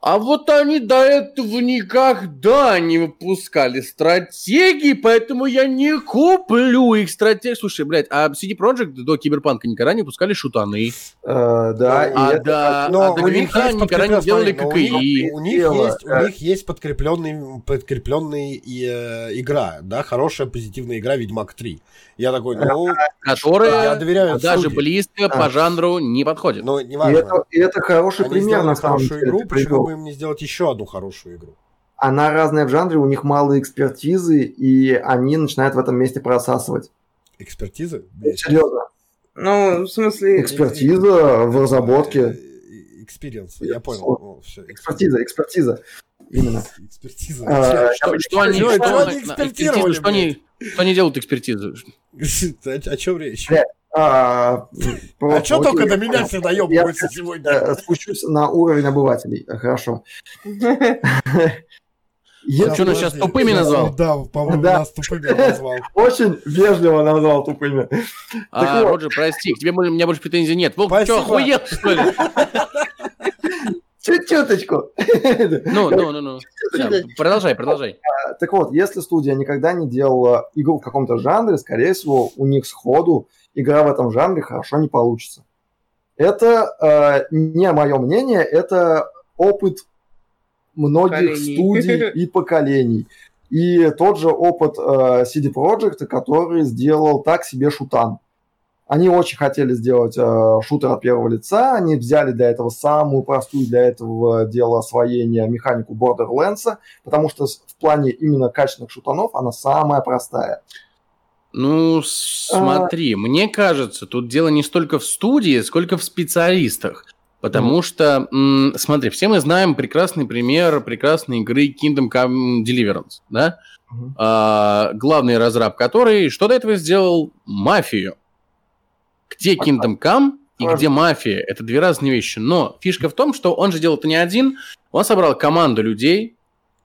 а вот они до этого никогда не выпускали стратегии, поэтому я не куплю их стратегии. Слушай, блядь, а CD Projekt до Киберпанка никогда не выпускали шутаны. Э, Да, и а это- Но а до у них есть никогда не делали но у них- ККИ. У них Дело, есть, у э. них есть подкрепленный, подкрепленный и, э, игра, да, хорошая позитивная игра Ведьмак 3. Я такой, ну, Которая я доверяю даже близко по А. жанру не подходит. но и неважно. это, и это хороший Они пример, на самом хорошую деле. игру, почему бы им не сделать еще одну хорошую игру? Она разная в жанре, у них мало экспертизы, и они начинают в этом месте просасывать. Экспертизы? Серьезно. Ну, в смысле... Экспертиза в разработке. Экспириенс, я понял. Экспертиза, экспертиза. Именно. Экспертиза. Что, они, экспертизу, они, что они делают экспертизу? О чем речь? А, А что только до меня я- все доебываются сегодня? э, спущусь на уровень обывателей. Э, Хорошо. Если- Чё, нас сейчас тупыми назвал? Да, по-моему, нас тупыми назвал. Очень вежливо назвал тупыми. А. Роджер, прости, к тебе у меня больше претензий нет. Спасибо. что, охуел, что ли? Чуть-чуточку. Ну, ну, ну, ну. Да, Продолжай, продолжай. Так вот, если студия никогда не делала игру в каком-то жанре, скорее всего, у них сходу игра в этом жанре хорошо не получится. Это э, не мое мнение, это опыт многих Поколений. студий и поколений. И тот же опыт э, CD Projekt, который сделал так себе шутан. Они очень хотели сделать э, шутер от первого лица, они взяли для этого самую простую для этого дела освоения механику Borderlands, потому что в плане именно качественных шутанов она самая простая. Ну, смотри, мне кажется, тут дело не столько в студии, сколько в специалистах. Потому что, м, смотри, все мы знаем прекрасный пример прекрасной игры Kingdom Come Deliverance, да? Мгм. А, главный разраб который что до этого сделал? Мафию. Где Kingdom Come и где мафия? Это две разные вещи. Но фишка в том, что он же делал это не один, он собрал команду людей,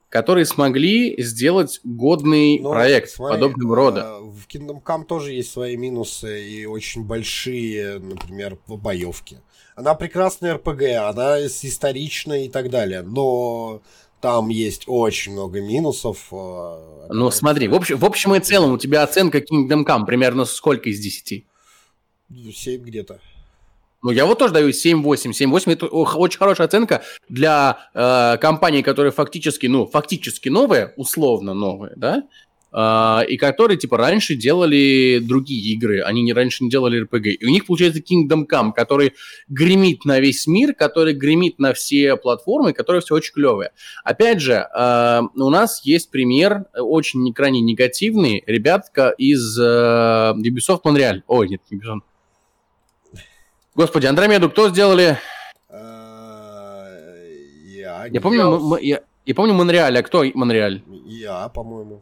которые смогли сделать годный Ну, проект смотри, подобного рода. э, В Kingdom Come тоже есть свои минусы и очень большие, например, боевки. Она прекрасная РПГ, она историчная и так далее, но там есть очень много минусов. э, Ну, смотри, в общем, в общем и целом у тебя оценка Kingdom Come примерно сколько из 10? Семь где-то. Ну, я вот тоже даю 7-8. 7-8 это очень хорошая оценка для э, компании, которые фактически, ну, фактически новые, условно новые, да, А, и которые, типа, раньше делали другие игры, они не раньше не делали RPG. И у них получается Kingdom Come, который гремит на весь мир, который гремит на все платформы, который все очень клевое. Опять же, э, у нас есть пример э, очень не- крайне негативный. Ребятка из э, Ubisoft Montreal. Ой, нет, не Ubisoft. Господи, Андромеду кто сделали? Э, Я, Я помню, м- м- я, я помню Монреаль, а кто Монреаль? Я, по-моему.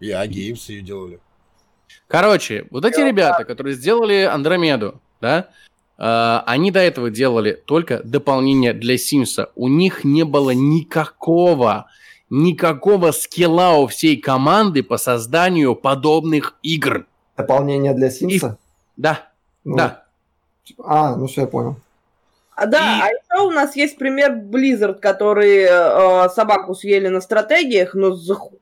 Я, Геймс ее делали. Короче, вот эти ребята, которые сделали Андромеду, да, э, они до этого делали только дополнение для Симса. У них не было никакого, никакого скилла у всей команды по созданию подобных игр. Дополнение для Симса? Да, Ну, да. А, ну все, я понял. А, да, И- а еще у нас есть пример Blizzard, которые э, собаку съели на стратегиях, но за ху-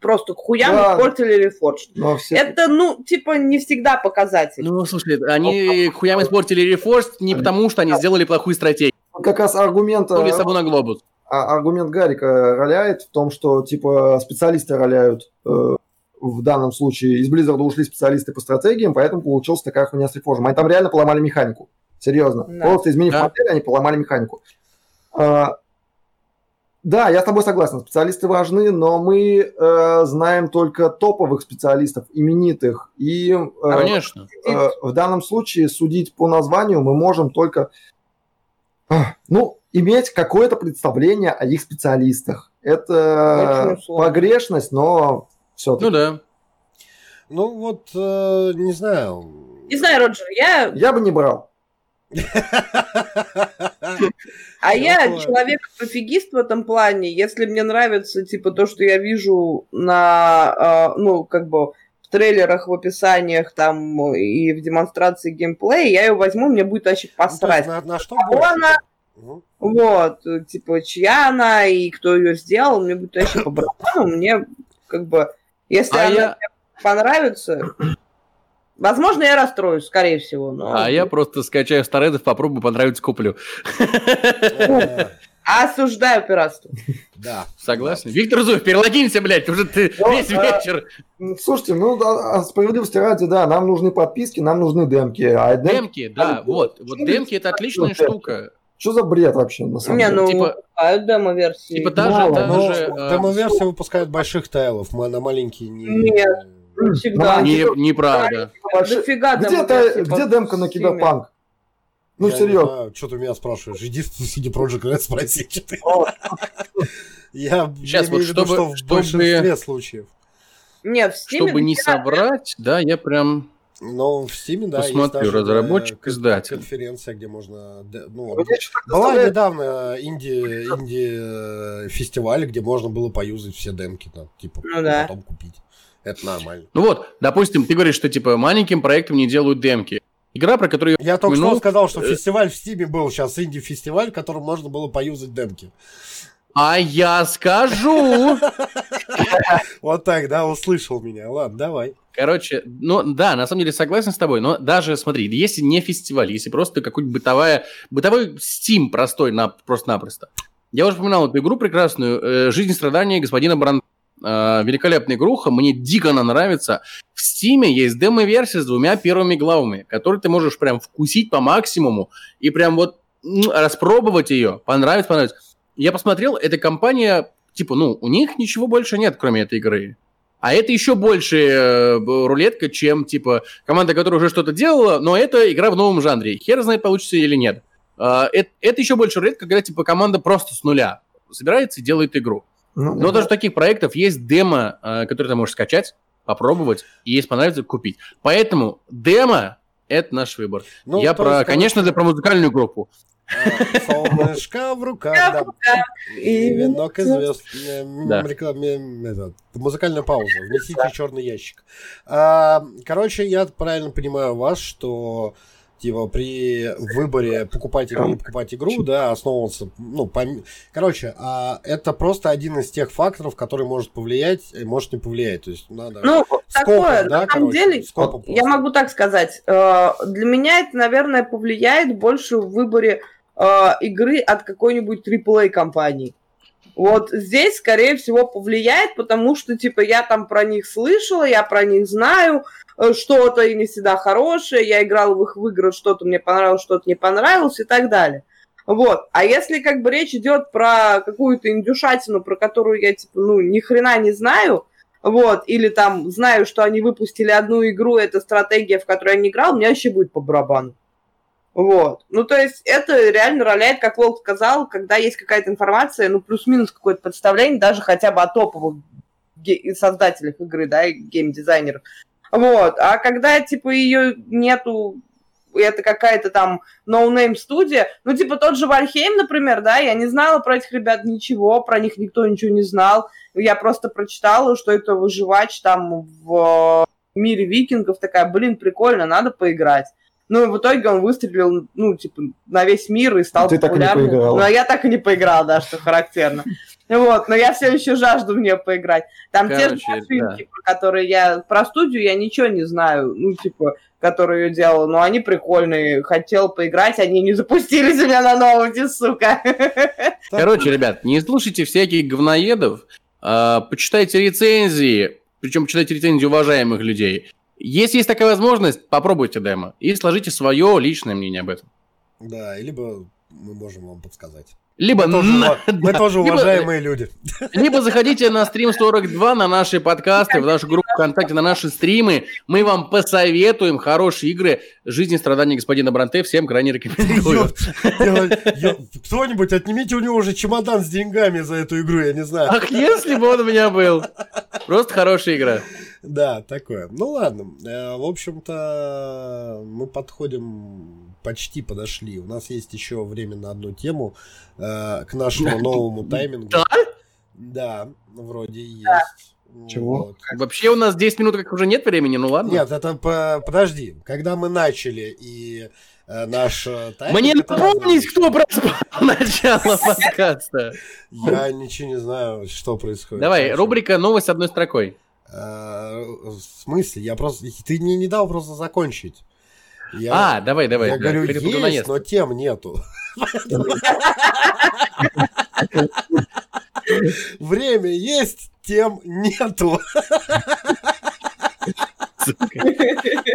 просто к хуям Да. испортили Reforged. Но все... Это, ну, типа, не всегда показатель. Ну, слушай, они хуям испортили Reforged не потому, что они сделали плохую стратегию. Как раз аргумент, Или э, собой на глобус. а- аргумент Гарика роляет в том, что типа специалисты роляют э, в данном случае. Из Blizzard ушли специалисты по стратегиям, поэтому получилась такая хуйня с Reforged. Они там реально поломали механику. Серьезно. Да. Просто изменив Да. модель, они поломали механику. А, да, я с тобой согласен. Специалисты важны, но мы э, знаем только топовых специалистов, именитых. И э, Конечно. э, в данном случае судить по названию мы можем только, ах, ну, иметь какое-то представление о их специалистах. Это погрешность, но все-таки. Ну да. Ну вот, э, не знаю. Не знаю, Роджер, я, Я бы не брал. а я человек пофигист в этом плане. Если мне нравится, типа, то, что я вижу на, э, ну, как бы, в трейлерах, в описаниях там и в демонстрации геймплея, я ее возьму, мне будет вообще Ну, посрать. на, на что она, Мгм. Вот, типа, чья она и кто ее сделал, мне будет вообще по барабану, мне как бы, если А она я- мне понравится, возможно, я расстроюсь, скорее всего, но... А я просто скачаю старедов, попробую, понравится, куплю. Осуждаю пиратство. Да. Согласен? Виктор Зуев, перелогинься, блядь, уже ты Ну, весь а- вечер. Слушайте, ну, да, а справедливости ради, да, нам нужны подписки, нам нужны демки. А демки, Демки, да, вот. Вот демки это отличная штука. Что за бред вообще, на самом Не, деле? ну, Типа- выпускают демо-версии. Типа та же, Мало, та Ну, же, э, демо-версия выпускают больших тайлов, мы на маленькие не... Нет. Всегда. не, неправда. большие- Дофига Где, та- где демка на. Киберпанк? Ну, Я не серьезно. знаю, что ты меня спрашиваешь? Иди в CD Projekt Red спроси, что ты... Я имею вот в виду, чтобы- что в чтобы- большинстве случаев. Нет, в Steam Чтобы не собрать, да, я прям... Но в Steam, да, есть Посмотрю, даже, разработчик, издатель. конференция, где можно... Ну, Мне что-то была представляет- недавно инди, инди э, фестиваль, где можно было поюзать все демки, там, типа, Ну да. потом купить. Это нормально. Ну вот, допустим, ты говоришь, что типа маленьким проектам не делают демки. Игра, про которую я Я только что упомянул, сказал, что э, фестиваль в Стиме был сейчас инди-фестиваль, в котором можно было поюзать демки. А я скажу. Вот так, да, услышал меня. Ладно, давай. Короче, ну да, на самом деле согласен с тобой, но даже смотри, если не фестиваль, если просто какой-нибудь бытовая, бытовой Steam простой, на, просто-напросто. Я уже упоминал эту игру прекрасную э, «Жизнь и страдания господина Бран». Э, великолепная игруха, мне дико она нравится. В Стиме есть демо-версия с двумя первыми главами, которые ты можешь прям вкусить по максимуму и прям вот распробовать ее, понравится, понравится. Я посмотрел, эта компания, типа, ну, у них ничего больше нет, кроме этой игры. А это еще больше э, рулетка, чем, типа, команда, которая уже что-то делала, но это игра в новом жанре. Хер знает, получится или нет. А, это, это еще больше рулетка, когда, типа, команда просто с нуля собирается и делает игру. Ну, Но даже у таких проектов есть демо, э, которые ты можешь скачать, попробовать, и если понравится, купить. Поэтому демо — это наш выбор. Ну, Я про, есть, конечно, это про музыкальную группу. Э, Солнышко в руках, да. И венок из звезд. Э, рекламе- это, Музыкальная пауза. Внесите черный ящик. А, Короче, я правильно понимаю вас, что типа при выборе покупать игру, не покупать игру, да, основываться, ну, пом- короче, а это просто один из тех факторов, который может повлиять и может не повлиять, то есть надо Ну, скопом, такое, да, на самом короче, деле, скопом я могу так сказать, э, для меня это, наверное, повлияет больше в выборе э, игры от какой-нибудь AAA компании. Вот здесь, скорее всего, повлияет, потому что, типа, я там про них слышала, я про них знаю, э, что-то и не всегда хорошее, я играла в их в игры, что-то мне понравилось, что-то не понравилось и так далее. Вот. А если как бы речь идет про какую-то индюшатину, про которую я, типа, ну, ни хрена не знаю, вот, или там знаю, что они выпустили одну игру, это стратегия, в которой я не играл, мне вообще будет по барабану. Вот. Ну, то есть это реально роляет, как Волк сказал, когда есть какая-то информация, ну, плюс-минус какое-то представление, даже хотя бы о топовых создателях игры, да, и геймдизайнерах. Вот. А когда, типа, ее нету, это какая-то там no-name студия, ну, типа, тот же Valheim, например, да, я не знала про этих ребят ничего, про них никто ничего не знал. Я просто прочитала, что это выживач там в мире викингов, такая, блин, прикольно, надо поиграть. Ну, в итоге он выстрелил, ну, типа, на весь мир и стал Ты так и не популярным. поиграла. Ну, а я так и не поиграл, да, что характерно. Вот, но я все еще жажду в нее поиграть. Там те же Короче, машинки, про которые я... Про студию я ничего не знаю, ну, типа, которую ее делала, но они прикольные. Хотел поиграть, они не запустились у меня на ноуте, сука. Короче, ребят, не слушайте всяких говноедов, а, почитайте рецензии, причем почитайте рецензии уважаемых людей. Если есть такая возможность, попробуйте демо и сложите свое личное мнение об этом. Да, либо мы можем вам подсказать. Либо, Мы тоже, на- мы да, тоже либо- уважаемые люди. либо заходите на стрим 42 на наши подкасты, в нашу группу ВКонтакте, на наши стримы. Мы вам посоветуем хорошие игры. Жизнь и страдания господина Бранте всем крайне рекомендую. Кто-нибудь отнимите у него уже чемодан с деньгами за эту игру, я не знаю. Ах, если бы он у меня был. Просто хорошая игра. Да, такое. Ну ладно. Э, В общем-то, мы подходим, почти подошли. У нас есть еще время на одну тему э, к нашему новому таймингу. Да? Да, вроде есть. Чего? Вот. Вообще у нас 10 минут как уже нет времени, ну ладно. Нет, это по- подожди. Когда мы начали и э, наш э, тайминг... Мне напомнить, кто проспал начало подкаста. Я ничего не знаю, что происходит. Давай, Хорошо. рубрика «Новость одной строкой». Э, В смысле? Я просто... Ты мне не дал просто закончить. Я... А, давай, давай. я да, говорю, есть, но тем нету. Время есть, тем нету.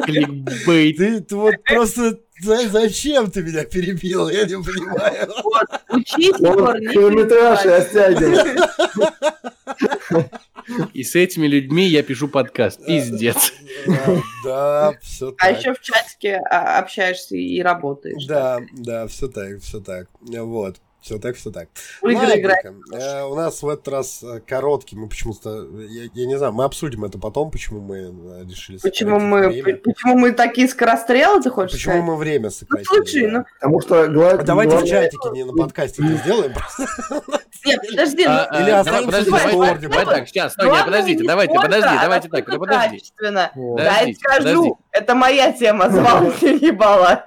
Кликбейт. Ты, ты вот просто... за- Зачем ты меня перебил? Я не понимаю. Учись, Он километраж оттягивает. И с этими людьми я пишу подкаст. Пиздец. Да, все А так. еще в чатике а, общаешься и работаешь. Да, да, все так, все так. Вот. Все так, все так. В. Э, у нас в этот раз э, короткий. Мы почему-то. Я, я не знаю, мы обсудим это потом, почему мы э, решили Почему мы, время. почему мы такие скорострелы, ты хочешь Почему сказать? мы время Ну, сократили? слушай, да. ну, Потому что гла- А Давайте в главное- чатике, не на подкасте это сделаем. просто. нет, подожди, ну, А, а, Или давай, подожди, в давай, просто. так, сейчас, стой, нет, главное подождите, давайте, подожди, а давайте так, ну подожди. качественно. Да, я скажу, подождите. это моя тема, звал не ебала.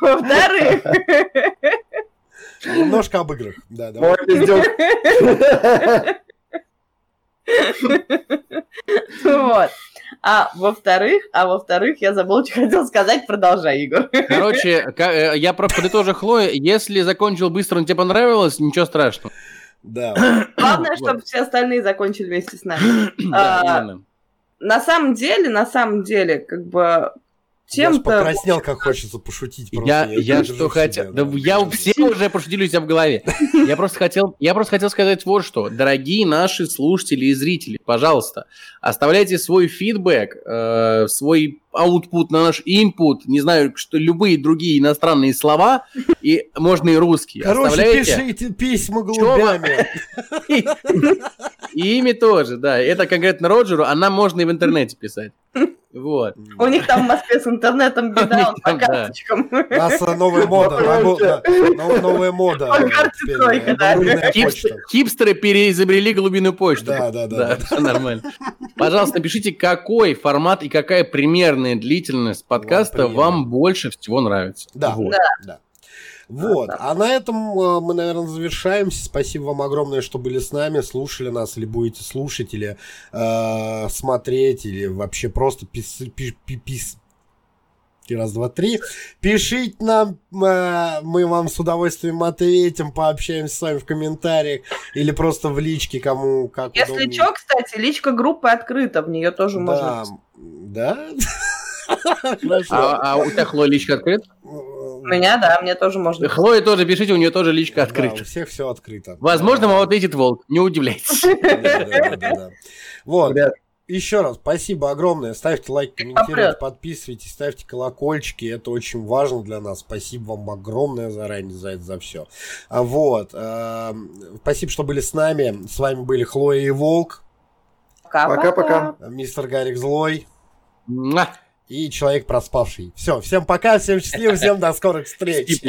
Во-вторых, Немножко об играх. Да, давай. Вот. А во-вторых, а во-вторых, я забыла, что хотел сказать, продолжай, Егор. Короче, э, я просто подытожу Хлоя, если закончил быстро, но тебе понравилось, ничего страшного. Да. Главное, чтобы все остальные закончили вместе с нами. А. На самом деле, на самом деле, как бы Я тем-то... покраснел, как хочется пошутить. просто, Я, не я держу что хотел... Да да. я все уже пошутили у себя в голове. Я просто хотел, я просто хотел сказать вот что. Дорогие наши слушатели и зрители, пожалуйста, оставляйте свой фидбэк, э, свой output на наш input, не знаю, что любые другие иностранные слова, и можно и русские. Короче, Оставляйте. пишите письма голубями. И ими тоже, да. Это конкретно Роджеру, а нам можно и в интернете писать. Вот. У них там в Москве с интернетом беда, по карточкам. У нас новая мода. Новая мода. По э, карте тройка, э, да. Хипстеры переизобрели голубиную почту. Да, да, да, нормально. Пожалуйста, напишите, какой формат и какая примерная длительность подкаста приемлем. вам больше всего нравится. Да, Вот. да. Вот, а на этом э, мы, наверное, завершаемся. Спасибо вам огромное, что были с нами, слушали нас, или будете слушать, или э, смотреть, или вообще просто пис, пи- пи- пис- и раз, два, три. Пишите нам, э, мы вам с удовольствием ответим, пообщаемся с вами в комментариях, или просто в личке, кому как Если удобнее. что, кстати, личка группы открыта, в нее тоже Да, можно... да? Хорошо. А, а у тебя Хлоя личка открыта? У меня, да, мне тоже можно. Хлоя тоже пишите, у нее тоже личка Да, открыта. у всех все открыто. Возможно, вам ответит Волк, не удивляйтесь. Вот. Еще раз, спасибо огромное. Ставьте лайк, комментируйте, подписывайтесь, ставьте колокольчики. Это очень важно для нас. Спасибо вам огромное заранее за это, за все. А Вот. эм, Спасибо, что были с нами. С вами были Хлоя и Волк, Пока-пока. мистер Гарик Злой Муа. И Человек Проспавший. Все, всем пока, всем счастливо, всем до скорых встреч.